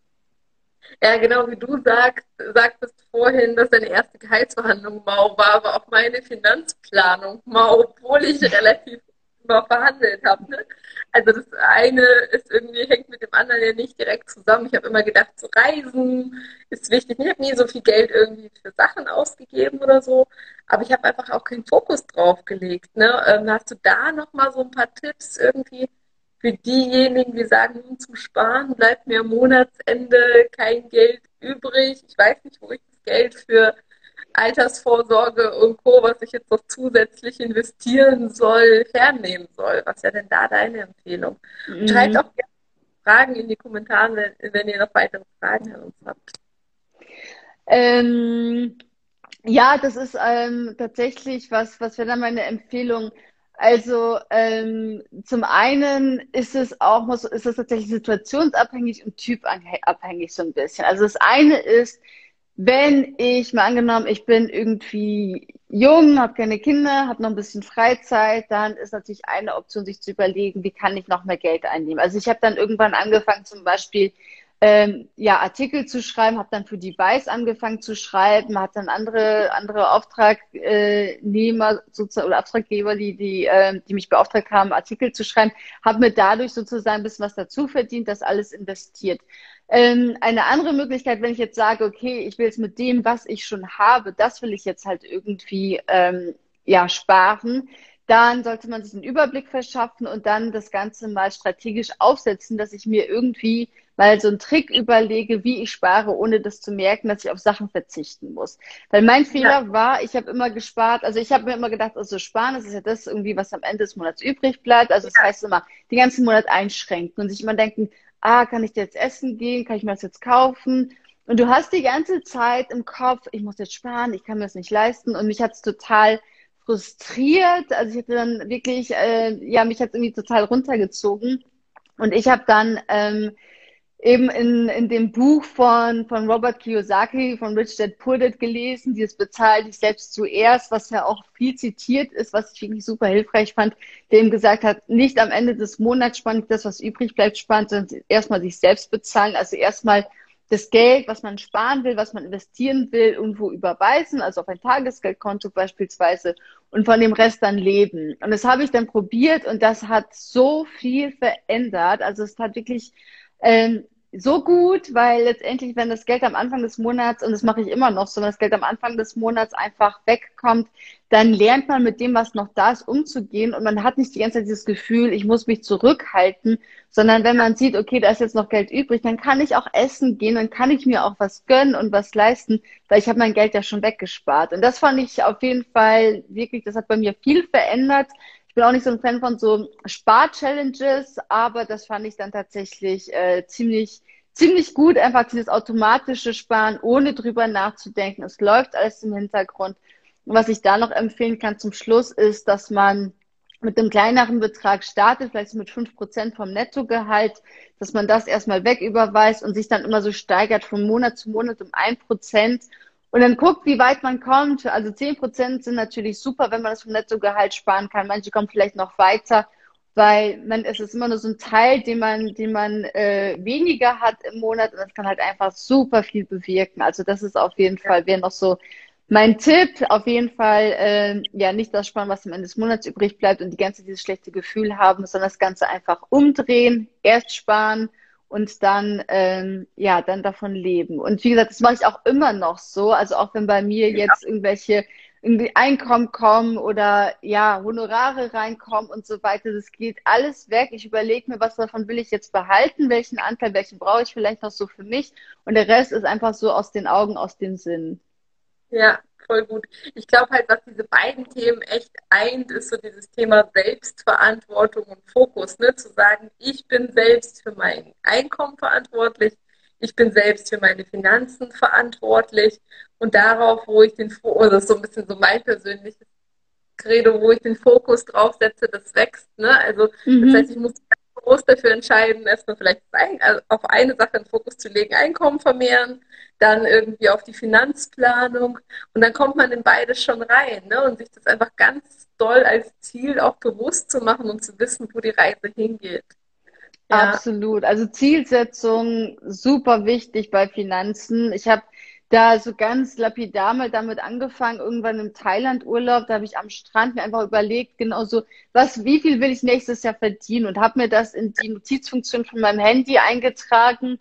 Ja, genau wie du sagst, sagtest vorhin, dass deine erste Gehaltsverhandlung mau war, aber auch meine Finanzplanung mau, obwohl ich relativ immer verhandelt habe. Ne? Also das eine ist irgendwie, hängt mit dem anderen ja nicht direkt zusammen. Ich habe immer gedacht, zu reisen ist wichtig. Ich habe nie so viel Geld irgendwie für Sachen ausgegeben oder so, aber ich habe einfach auch keinen Fokus drauf gelegt. Ne? Ähm, hast du da nochmal so ein paar Tipps irgendwie? Für diejenigen, die sagen, zum Sparen bleibt mir am Monatsende kein Geld übrig. Ich weiß nicht, wo ich das Geld für Altersvorsorge und Co., was ich jetzt noch zusätzlich investieren soll, hernehmen soll. Was wäre denn da deine Empfehlung? Mhm. Schreibt auch gerne Fragen in die Kommentare, wenn, wenn ihr noch weitere Fragen an uns habt. Ähm, ja, das ist ähm, tatsächlich was, was wäre dann meine Empfehlung? Also ähm, zum einen ist es auch ist es tatsächlich situationsabhängig und typabhängig so ein bisschen. Also das eine ist, wenn ich mal angenommen, ich bin irgendwie jung, habe keine Kinder, habe noch ein bisschen Freizeit, dann ist natürlich eine Option, sich zu überlegen, wie kann ich noch mehr Geld einnehmen. Also ich habe dann irgendwann angefangen, zum Beispiel ähm, ja, Artikel zu schreiben, habe dann für die Weiß angefangen zu schreiben, hat dann andere, andere Auftragnehmer sozusagen oder Auftraggeber, die, die, äh, die mich beauftragt haben, Artikel zu schreiben, habe mir dadurch sozusagen ein bisschen was dazu verdient, das alles investiert. Ähm, eine andere Möglichkeit, wenn ich jetzt sage, okay, ich will jetzt mit dem, was ich schon habe, das will ich jetzt halt irgendwie ähm, ja sparen, dann sollte man sich einen Überblick verschaffen und dann das Ganze mal strategisch aufsetzen, dass ich mir irgendwie mal so einen Trick überlege, wie ich spare, ohne das zu merken, dass ich auf Sachen verzichten muss. Weil mein Fehler ja. war, ich habe immer gespart, also ich habe mir immer gedacht, also sparen, das ist ja das irgendwie, was am Ende des Monats übrig bleibt. Also das ja. heißt immer, den ganzen Monat einschränken und sich immer denken, ah, kann ich jetzt essen gehen, kann ich mir das jetzt kaufen? Und du hast die ganze Zeit im Kopf, ich muss jetzt sparen, ich kann mir das nicht leisten. Und mich hat es total frustriert. Also ich hatte dann wirklich, äh, ja, mich hat irgendwie total runtergezogen. Und ich habe dann ähm, eben in, in dem Buch von, von Robert Kiyosaki, von Rich Dad Poor Dad gelesen, dieses Bezahl dich selbst zuerst, was ja auch viel zitiert ist, was ich wirklich super hilfreich fand, der ihm gesagt hat, nicht am Ende des Monats spannend das, was übrig bleibt, spannend, sondern erstmal sich selbst bezahlen, also erstmal das Geld, was man sparen will, was man investieren will, irgendwo überweisen, also auf ein Tagesgeldkonto beispielsweise, und von dem Rest dann leben. Und das habe ich dann probiert und das hat so viel verändert. Also es hat wirklich ähm, so gut, weil letztendlich, wenn das Geld am Anfang des Monats, und das mache ich immer noch so, wenn das Geld am Anfang des Monats einfach wegkommt, dann lernt man mit dem, was noch da ist, umzugehen und man hat nicht die ganze Zeit dieses Gefühl, ich muss mich zurückhalten, sondern wenn man sieht, okay, da ist jetzt noch Geld übrig, dann kann ich auch essen gehen, dann kann ich mir auch was gönnen und was leisten, weil ich habe mein Geld ja schon weggespart. Und das fand ich auf jeden Fall wirklich, das hat bei mir viel verändert. Bin auch nicht so ein Fan von so Spar-Challenges, aber das fand ich dann tatsächlich äh, ziemlich, ziemlich gut. Einfach dieses automatische Sparen, ohne drüber nachzudenken. Es läuft alles im Hintergrund. Und was ich da noch empfehlen kann zum Schluss ist, dass man mit einem kleineren Betrag startet, vielleicht mit fünf Prozent vom Nettogehalt, dass man das erstmal wegüberweist und sich dann immer so steigert von Monat zu Monat um ein Prozent und dann guckt, wie weit man kommt. Also zehn Prozent sind natürlich super, wenn man das vom Nettogehalt sparen kann. Manche kommen vielleicht noch weiter, weil man, es ist immer nur so ein Teil, den man, den man äh, weniger hat im Monat und das kann halt einfach super viel bewirken. Also das ist auf jeden Fall, wäre noch so mein Tipp, auf jeden Fall, äh, ja, nicht das sparen, was am Ende des Monats übrig bleibt und die ganze dieses schlechte Gefühl haben, sondern das Ganze einfach umdrehen, erst sparen und dann ähm, ja dann davon leben. Und wie gesagt, das mache ich auch immer noch so. Also auch wenn bei mir ja. jetzt irgendwelche irgendwie Einkommen kommen oder ja Honorare reinkommen und so weiter, das geht alles weg. Ich überlege mir, was davon will ich jetzt behalten, welchen Anteil, welchen brauche ich vielleicht noch so für mich und der Rest ist einfach so aus den Augen, aus dem Sinn. Ja, voll gut. Ich glaube halt, was diese beiden Themen echt eint, ist so dieses Thema Selbstverantwortung und Fokus, ne? Zu sagen, ich bin selbst für mein Einkommen verantwortlich, ich bin selbst für meine Finanzen verantwortlich und darauf, wo ich den, oder das ist so ein bisschen so mein persönliches Credo, wo ich den Fokus drauf setze, das wächst, ne? Also, mhm. das heißt, ich muss groß dafür entscheiden, erstmal vielleicht also auf eine Sache einen Fokus zu legen, Einkommen vermehren, dann irgendwie auf die Finanzplanung und dann kommt man in beides schon rein ne? und sich das einfach ganz doll als Ziel auch bewusst zu machen und zu wissen, wo die Reise hingeht. Ja. Absolut. Also Zielsetzung super wichtig bei Finanzen. Ich habe da so ganz lapidar mal damit angefangen, irgendwann im Thailand-Urlaub, da habe ich am Strand mir einfach überlegt, genau so, was, wie viel will ich nächstes Jahr verdienen und habe mir das in die Notizfunktion von meinem Handy eingetragen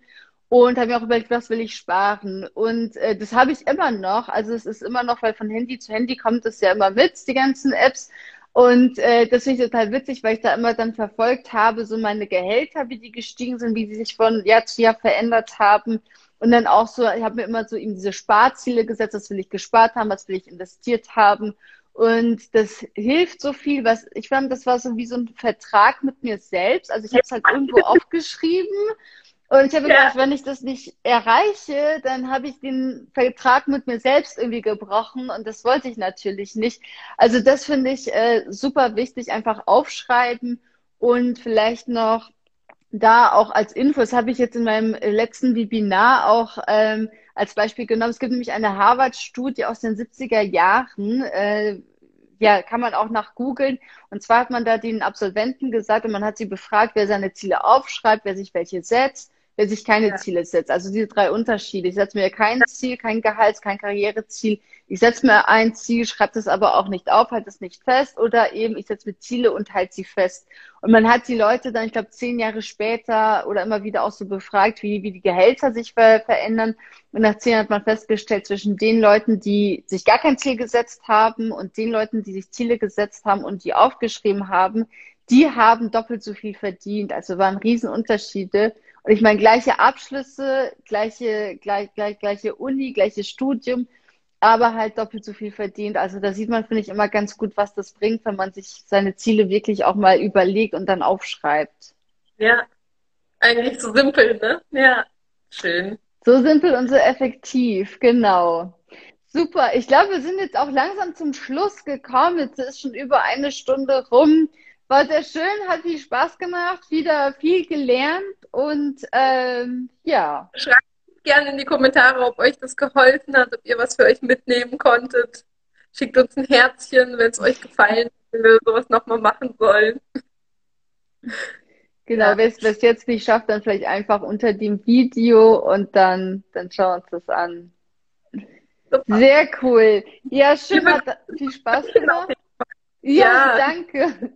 und habe mir auch überlegt, was will ich sparen. Und äh, das habe ich immer noch. Also es ist immer noch, weil von Handy zu Handy kommt es ja immer mit, die ganzen Apps. Und äh, das finde ich total witzig, weil ich da immer dann verfolgt habe, so meine Gehälter, wie die gestiegen sind, wie sie sich von Jahr zu Jahr verändert haben. Und dann auch so, ich habe mir immer so eben diese Sparziele gesetzt, was will ich gespart haben, was will ich investiert haben. Und das hilft so viel, was ich fand, das war so wie so ein Vertrag mit mir selbst. Also ich habe es halt irgendwo aufgeschrieben Und ich habe ja. gedacht, wenn ich das nicht erreiche, dann habe ich den Vertrag mit mir selbst irgendwie gebrochen und das wollte ich natürlich nicht. Also das finde ich äh, super wichtig, einfach aufschreiben und vielleicht noch da auch als Info, das habe ich jetzt in meinem letzten Webinar auch ähm, als Beispiel genommen. Es gibt nämlich eine Harvard-Studie aus den 70er Jahren, äh, ja, kann man auch nach googeln. Und zwar hat man da den Absolventen gesagt und man hat sie befragt, wer seine Ziele aufschreibt, wer sich welche setzt wer sich keine ja. Ziele setzt. Also diese drei Unterschiede. Ich setze mir kein Ziel, kein Gehalts, kein Karriereziel. Ich setze mir ein Ziel, schreibe es aber auch nicht auf, halte es nicht fest. Oder eben, ich setze mir Ziele und halte sie fest. Und man hat die Leute dann, ich glaube, zehn Jahre später oder immer wieder auch so befragt, wie, wie die Gehälter sich ver verändern. Und nach zehn Jahren hat man festgestellt, zwischen den Leuten, die sich gar kein Ziel gesetzt haben und den Leuten, die sich Ziele gesetzt haben und die aufgeschrieben haben, die haben doppelt so viel verdient. Also waren Riesenunterschiede. Und ich meine, gleiche Abschlüsse, gleiche, gleich, gleich, gleiche Uni, gleiches Studium, aber halt doppelt so viel verdient. Also da sieht man, finde ich, immer ganz gut, was das bringt, wenn man sich seine Ziele wirklich auch mal überlegt und dann aufschreibt. Ja, eigentlich so simpel, ne? Ja, schön. So simpel und so effektiv, genau. Super. Ich glaube, wir sind jetzt auch langsam zum Schluss gekommen. Jetzt ist schon über eine Stunde rum. War sehr schön, hat viel Spaß gemacht, wieder viel gelernt und ähm, ja. Schreibt gerne in die Kommentare, ob euch das geholfen hat, ob ihr was für euch mitnehmen konntet. Schickt uns ein Herzchen, wenn es euch gefallen hat, wenn wir sowas nochmal machen sollen. Genau, ja. wer es jetzt nicht schafft, dann vielleicht einfach unter dem Video und dann, dann schauen wir uns das an. Super. Sehr cool. Ja, schön, hat viel Spaß gemacht. Ja, ja, danke.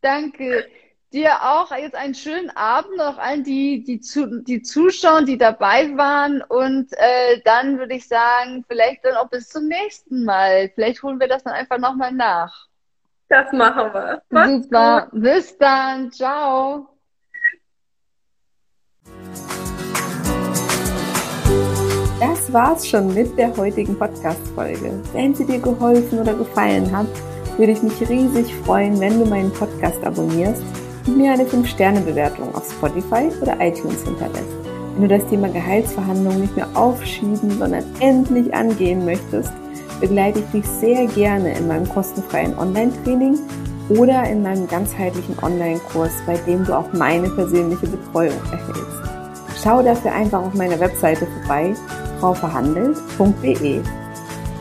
Danke. Dir auch jetzt einen schönen Abend, auch allen, die, die, zu, die zuschauen, die dabei waren. Und äh, dann würde ich sagen, vielleicht dann auch bis zum nächsten Mal. Vielleicht holen wir das dann einfach nochmal nach. Das machen wir. Mach's Super. Gut. Bis dann. Ciao. Das war's schon mit der heutigen Podcast-Folge. Wenn sie dir geholfen oder gefallen hat, würde ich mich riesig freuen, wenn du meinen Podcast abonnierst und mir eine 5-Sterne-Bewertung auf Spotify oder iTunes hinterlässt. Wenn du das Thema Gehaltsverhandlungen nicht mehr aufschieben, sondern endlich angehen möchtest, begleite ich dich sehr gerne in meinem kostenfreien Online-Training oder in meinem ganzheitlichen Online-Kurs, bei dem du auch meine persönliche Betreuung erhältst. Schau dafür einfach auf meiner Webseite vorbei, frauverhandelt.de.